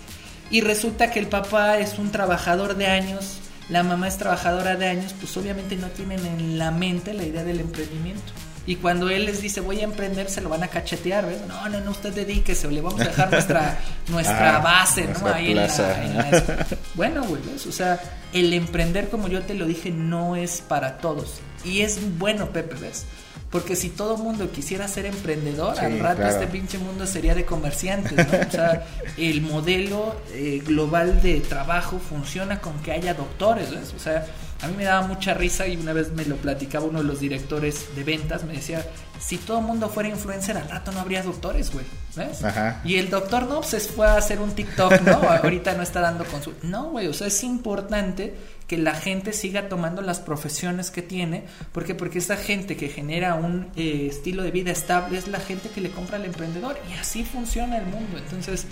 y resulta que el papá es un trabajador de años, la mamá es trabajadora de años, pues obviamente no tienen en la mente la idea del emprendimiento. Y cuando él les dice voy a emprender, se lo van a cachetear, ¿ves? No, no, no, usted dedíquese, le vamos a dejar nuestra, nuestra ah, base, ¿no? Ahí en la, Bueno, güey, O sea, el emprender, como yo te lo dije, no es para todos. Y es bueno, Pepe, ¿ves? Porque si todo mundo quisiera ser emprendedor, al rato este pinche mundo sería de comerciantes, ¿no? O sea, el modelo eh, global de trabajo funciona con que haya doctores, ¿ves? O sea, a mí me daba mucha risa y una vez me lo platicaba uno de los directores de ventas, me decía, si todo el mundo fuera influencer, al rato no habría doctores, güey, ¿ves? Ajá. Y el doctor no, pues se fue a hacer un TikTok, ¿no? Ahorita no está dando consulta. No, güey, o sea, es importante que la gente siga tomando las profesiones que tiene. ¿Por qué? Porque esa gente que genera un eh, estilo de vida estable es la gente que le compra al emprendedor. Y así funciona el mundo. Entonces,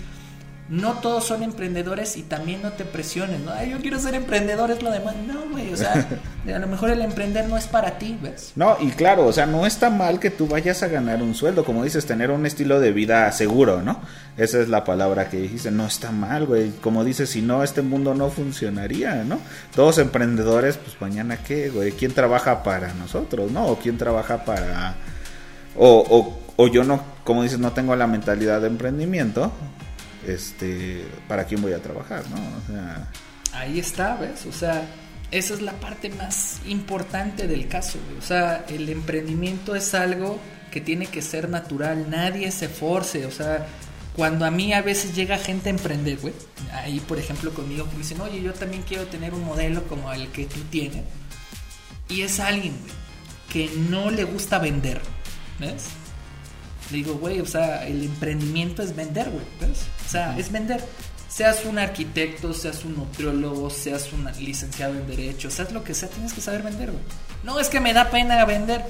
no todos son emprendedores y también no te presiones, ¿no? Ay, yo quiero ser emprendedor, es lo demás. No, güey, o sea, a lo mejor el emprender no es para ti, ¿ves? No, y claro, o sea, no está mal que tú vayas a ganar un sueldo, como dices, tener un estilo de vida seguro, ¿no? Esa es la palabra que dijiste, no está mal, güey. Como dices, si no, este mundo no funcionaría, ¿no? Todos emprendedores, pues mañana qué, güey, ¿quién trabaja para nosotros, ¿no? O quién trabaja para... O, o, o yo no, como dices, no tengo la mentalidad de emprendimiento, este, ¿para quién voy a trabajar, no? O sea... Ahí está, ¿ves? O sea, esa es la parte más importante del caso, O sea, el emprendimiento es algo que tiene que ser natural, nadie se force, o sea, cuando a mí a veces llega gente a emprender, güey, ahí por ejemplo conmigo que dicen, oye, yo también quiero tener un modelo como el que tú tienes. y es alguien, güey, que no le gusta vender, ¿ves? Le digo, güey, o sea, el emprendimiento es vender, güey, ¿ves? O sea, es vender. Seas un arquitecto, seas un nutriólogo, seas un licenciado en Derecho, seas lo que sea, tienes que saber vender, güey. No es que me da pena vender.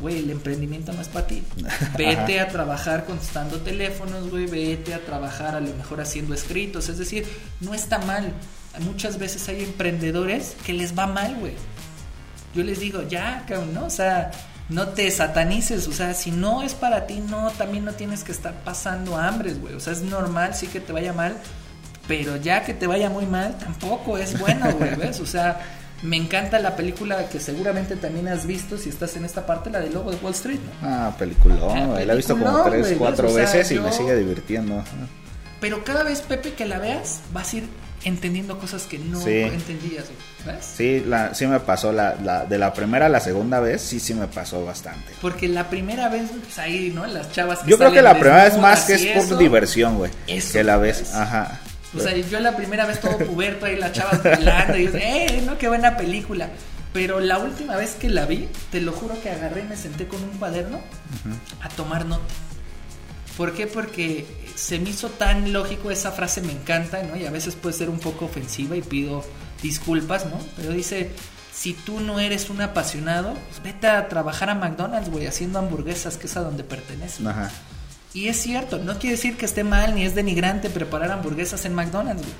Güey, el emprendimiento no es para ti. Vete a trabajar contestando teléfonos, güey. Vete a trabajar a lo mejor haciendo escritos. Es decir, no está mal. Muchas veces hay emprendedores que les va mal, güey. Yo les digo, ya, cabrón, ¿no? O sea, no te satanices, o sea, si no es para ti, no, también no tienes que estar pasando hambres, güey. O sea, es normal, sí que te vaya mal, pero ya que te vaya muy mal, tampoco es bueno, güey, ¿ves? O sea, me encanta la película que seguramente también has visto si estás en esta parte, la de Lobo de Wall Street, ¿no? Ah, película, ah, la he visto como tres, cuatro veces y me sigue divirtiendo. Pero cada vez, Pepe, que la veas, vas a ir entendiendo cosas que no entendías, ¿ves? Sí, la, sí me pasó, la, la, de la primera a la segunda vez, sí, sí me pasó bastante. Porque la primera vez, pues ahí, ¿no? Las chavas que Yo creo que la primera vez más que es por diversión, güey. Que la ves, ajá. O sea, yo la primera vez todo puberto ahí las chavas bailando y yo, ¡eh, no, qué buena película! Pero la última vez que la vi, te lo juro que agarré y me senté con un cuaderno a tomar nota. ¿Por qué? Porque se me hizo tan lógico esa frase, me encanta, ¿no? Y a veces puede ser un poco ofensiva y pido disculpas, ¿no? Pero dice, si tú no eres un apasionado, pues vete a trabajar a McDonald's, güey, haciendo hamburguesas, que es a donde perteneces. Ajá. Y es cierto, no quiere decir que esté mal ni es denigrante preparar hamburguesas en McDonald's, güey.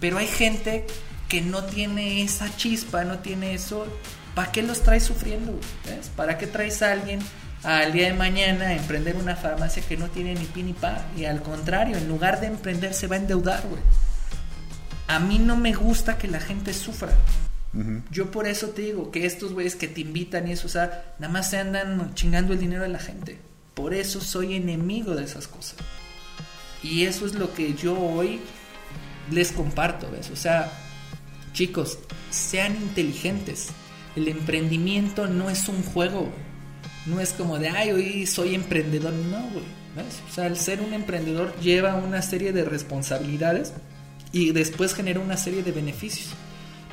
Pero hay gente que no tiene esa chispa, no tiene eso. ¿Para qué los traes sufriendo? ¿Ves? ¿Para qué traes a alguien al día de mañana emprender una farmacia que no tiene ni pi ni pa? Y al contrario, en lugar de emprender se va a endeudar, güey. A mí no me gusta que la gente sufra. Yo por eso te digo que estos güeyes que te invitan y eso, o sea, nada más se andan chingando el dinero de la gente. Por eso soy enemigo de esas cosas. Y eso es lo que yo hoy les comparto, ¿ves? O sea, chicos, sean inteligentes. El emprendimiento no es un juego. No es como de, ay, hoy soy emprendedor. No, güey. ¿ves? O sea, el ser un emprendedor lleva una serie de responsabilidades y después genera una serie de beneficios.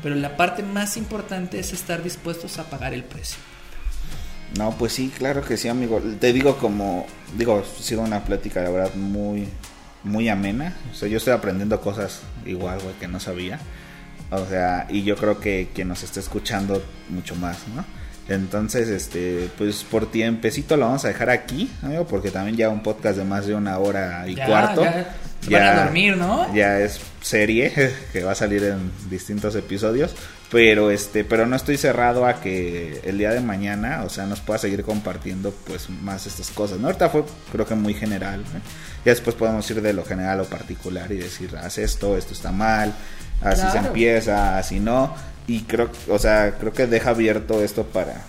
Pero la parte más importante es estar dispuestos a pagar el precio. No, pues sí, claro que sí, amigo. Te digo como, digo, ha sido una plática, la verdad, muy, muy amena. O sea, yo estoy aprendiendo cosas igual, güey, que no sabía. O sea, y yo creo que quien nos está escuchando mucho más, ¿no? Entonces, este, pues por tiempecito lo vamos a dejar aquí, amigo, porque también ya un podcast de más de una hora y cuarto. Ya, van a dormir, ¿no? Ya es serie que va a salir en distintos episodios, pero este, pero no estoy cerrado a que el día de mañana, o sea, nos pueda seguir compartiendo pues más estas cosas. ¿no? Ahorita fue creo que muy general. ¿eh? Ya después podemos ir de lo general o particular y decir, haz esto, esto está mal, así se empieza, así no y creo, o sea, creo que deja abierto esto para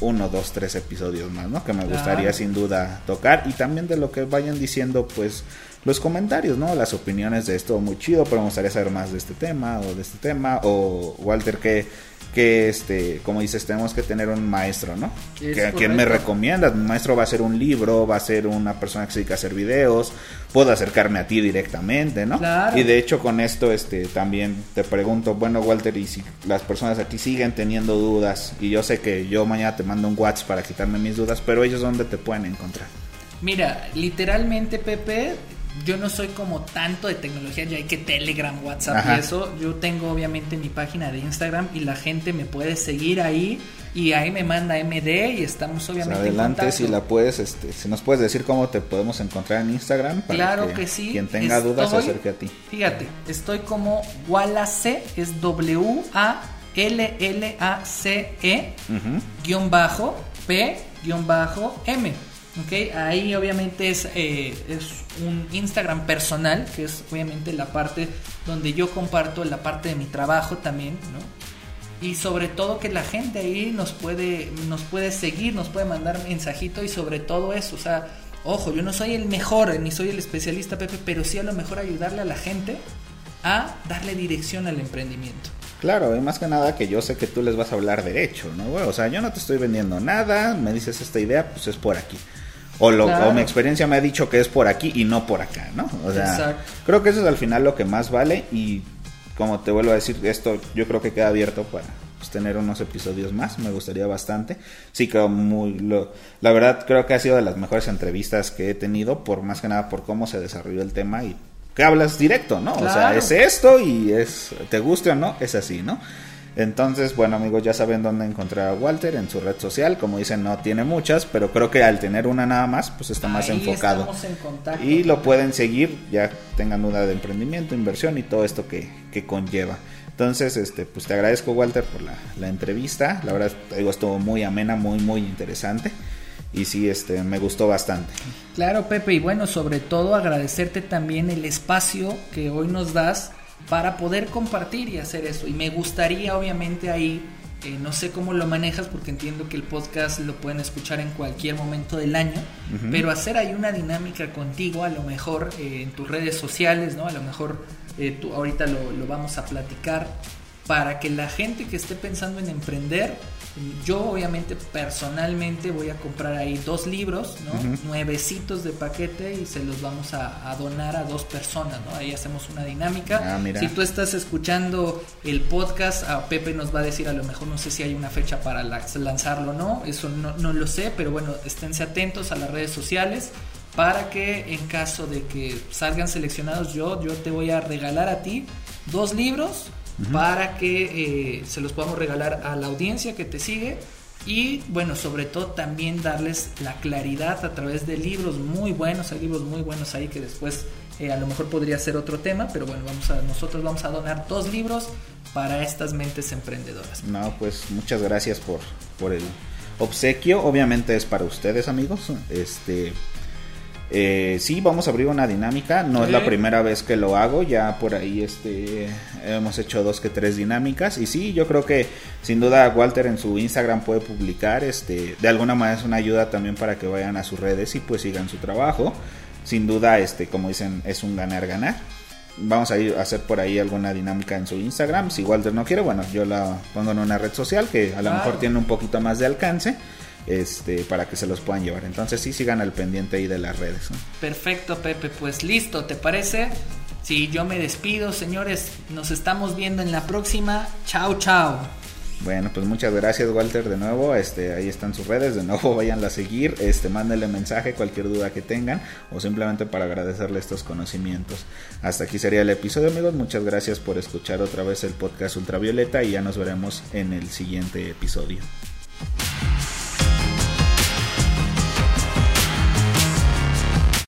uno, dos, tres episodios más, ¿no? Que me gustaría sin duda tocar y también de lo que vayan diciendo, pues los comentarios, ¿no? Las opiniones de esto muy chido, pero me gustaría saber más de este tema o de este tema o Walter que que este, como dices, tenemos que tener un maestro, ¿no? Que, ¿A quién me recomiendas? Mi maestro va a ser un libro, va a ser una persona que se dedica a hacer videos, puedo acercarme a ti directamente, ¿no? Y de hecho con esto este también te pregunto, bueno, Walter, y si las personas aquí siguen teniendo dudas y yo sé que yo mañana te mando un WhatsApp para quitarme mis dudas, pero ellos dónde te pueden encontrar? Mira, literalmente Pepe, yo no soy como tanto de tecnología, ya hay que Telegram, WhatsApp y eso. Yo tengo obviamente mi página de Instagram y la gente me puede seguir ahí y ahí me manda MD y estamos obviamente adelante si la puedes este si nos puedes decir cómo te podemos encontrar en Instagram claro que, sí quien tenga dudas se acerque a ti. fíjate estoy como Wallace es W A L L A C E guion bajo P guion bajo M ¿ok? Ahí obviamente es, eh, es un Instagram personal, que es obviamente la parte donde yo comparto la parte de mi trabajo también, ¿no? Y sobre todo que la gente ahí nos puede, nos puede seguir, nos puede mandar mensajito y sobre todo eso, o sea, ojo, yo no soy el mejor, ni soy el especialista, Pepe, pero sí a lo mejor ayudarle a la gente a darle dirección al emprendimiento. Claro, y más que nada que yo sé que tú les vas a hablar derecho, ¿no? o sea, yo no te estoy vendiendo nada, me dices esta idea, pues es por aquí. O, lo, mi experiencia me ha dicho que es por aquí y no por acá, ¿no? O sea, creo que eso es al final lo que más vale y como te vuelvo a decir, esto yo creo que queda abierto para pues, tener unos episodios más, me gustaría bastante. Sí, creo muy, lo, la verdad creo que ha sido de las mejores entrevistas que he tenido, por más que nada por cómo se desarrolló el tema y que hablas directo, ¿no? O sea, es esto y es, te guste o no, es así, ¿no? Entonces, bueno amigos, ya saben dónde encontrar a Walter en su red social. Como dicen, no tiene muchas, pero creo que al tener una nada más, pues está más enfocado. y lo pueden seguir, ya tengan duda de emprendimiento, inversión y todo esto que, que conlleva. Entonces, este, pues te agradezco Walter por la, la entrevista. La verdad, digo, estuvo muy amena, muy, muy interesante y sí, este, me gustó bastante. Claro, Pepe, y bueno, sobre todo agradecerte también el espacio que hoy nos das para poder compartir y hacer eso. Y me gustaría, obviamente, ahí, eh, no sé cómo lo manejas, porque entiendo que el podcast lo pueden escuchar en cualquier momento del año, pero hacer ahí una dinámica contigo, a lo mejor eh, en tus redes sociales, ¿no? A lo mejor eh, tú, ahorita lo, lo vamos a platicar, para que la gente que esté pensando en emprender, yo obviamente personalmente voy a comprar ahí dos libros, ¿no? Nuevecitos de paquete y se los vamos a, donar a dos personas, ¿no? Ahí hacemos una dinámica. Ah, si tú estás escuchando el podcast, a Pepe nos va a decir a lo mejor no sé si hay una fecha para lanzarlo o no, eso no, no lo sé, pero bueno, esténse atentos a las redes sociales para que en caso de que salgan seleccionados yo, yo te voy a regalar a ti dos libros para que eh, se los podamos regalar a la audiencia que te sigue y bueno, sobre todo también darles la claridad a través de libros muy buenos, hay libros muy buenos ahí que después eh, a lo mejor podría ser otro tema, pero bueno, vamos a, nosotros vamos a donar dos libros para estas mentes emprendedoras. No, pues muchas gracias por, por el obsequio, obviamente es para ustedes amigos, este eh, sí, vamos a abrir una dinámica. No es la primera vez que lo hago. Ya por ahí este, hemos hecho dos que tres dinámicas. Y sí, yo creo que sin duda Walter en su Instagram puede publicar. Este, de alguna manera es una ayuda también para que vayan a sus redes y pues sigan su trabajo. Sin duda, este, como dicen, es un ganar-ganar. Vamos a ir a hacer por ahí alguna dinámica en su Instagram. Si Walter no quiere, bueno, yo la pongo en una red social que a lo mejor tiene un poquito más de alcance este, para que se los puedan llevar. Entonces sí sigan al pendiente ahí de las redes. Perfecto, Pepe. Pues listo, ¿te parece? Si yo me despido, señores, nos estamos viendo en la próxima. Chao, chao. Bueno, pues muchas gracias Walter de nuevo. Este, ahí están sus redes, de nuevo vayan a seguir, este, mándenle mensaje, cualquier duda que tengan, o simplemente para agradecerle estos conocimientos. Hasta aquí sería el episodio, amigos. Muchas gracias por escuchar otra vez el podcast Ultravioleta y ya nos veremos en el siguiente episodio.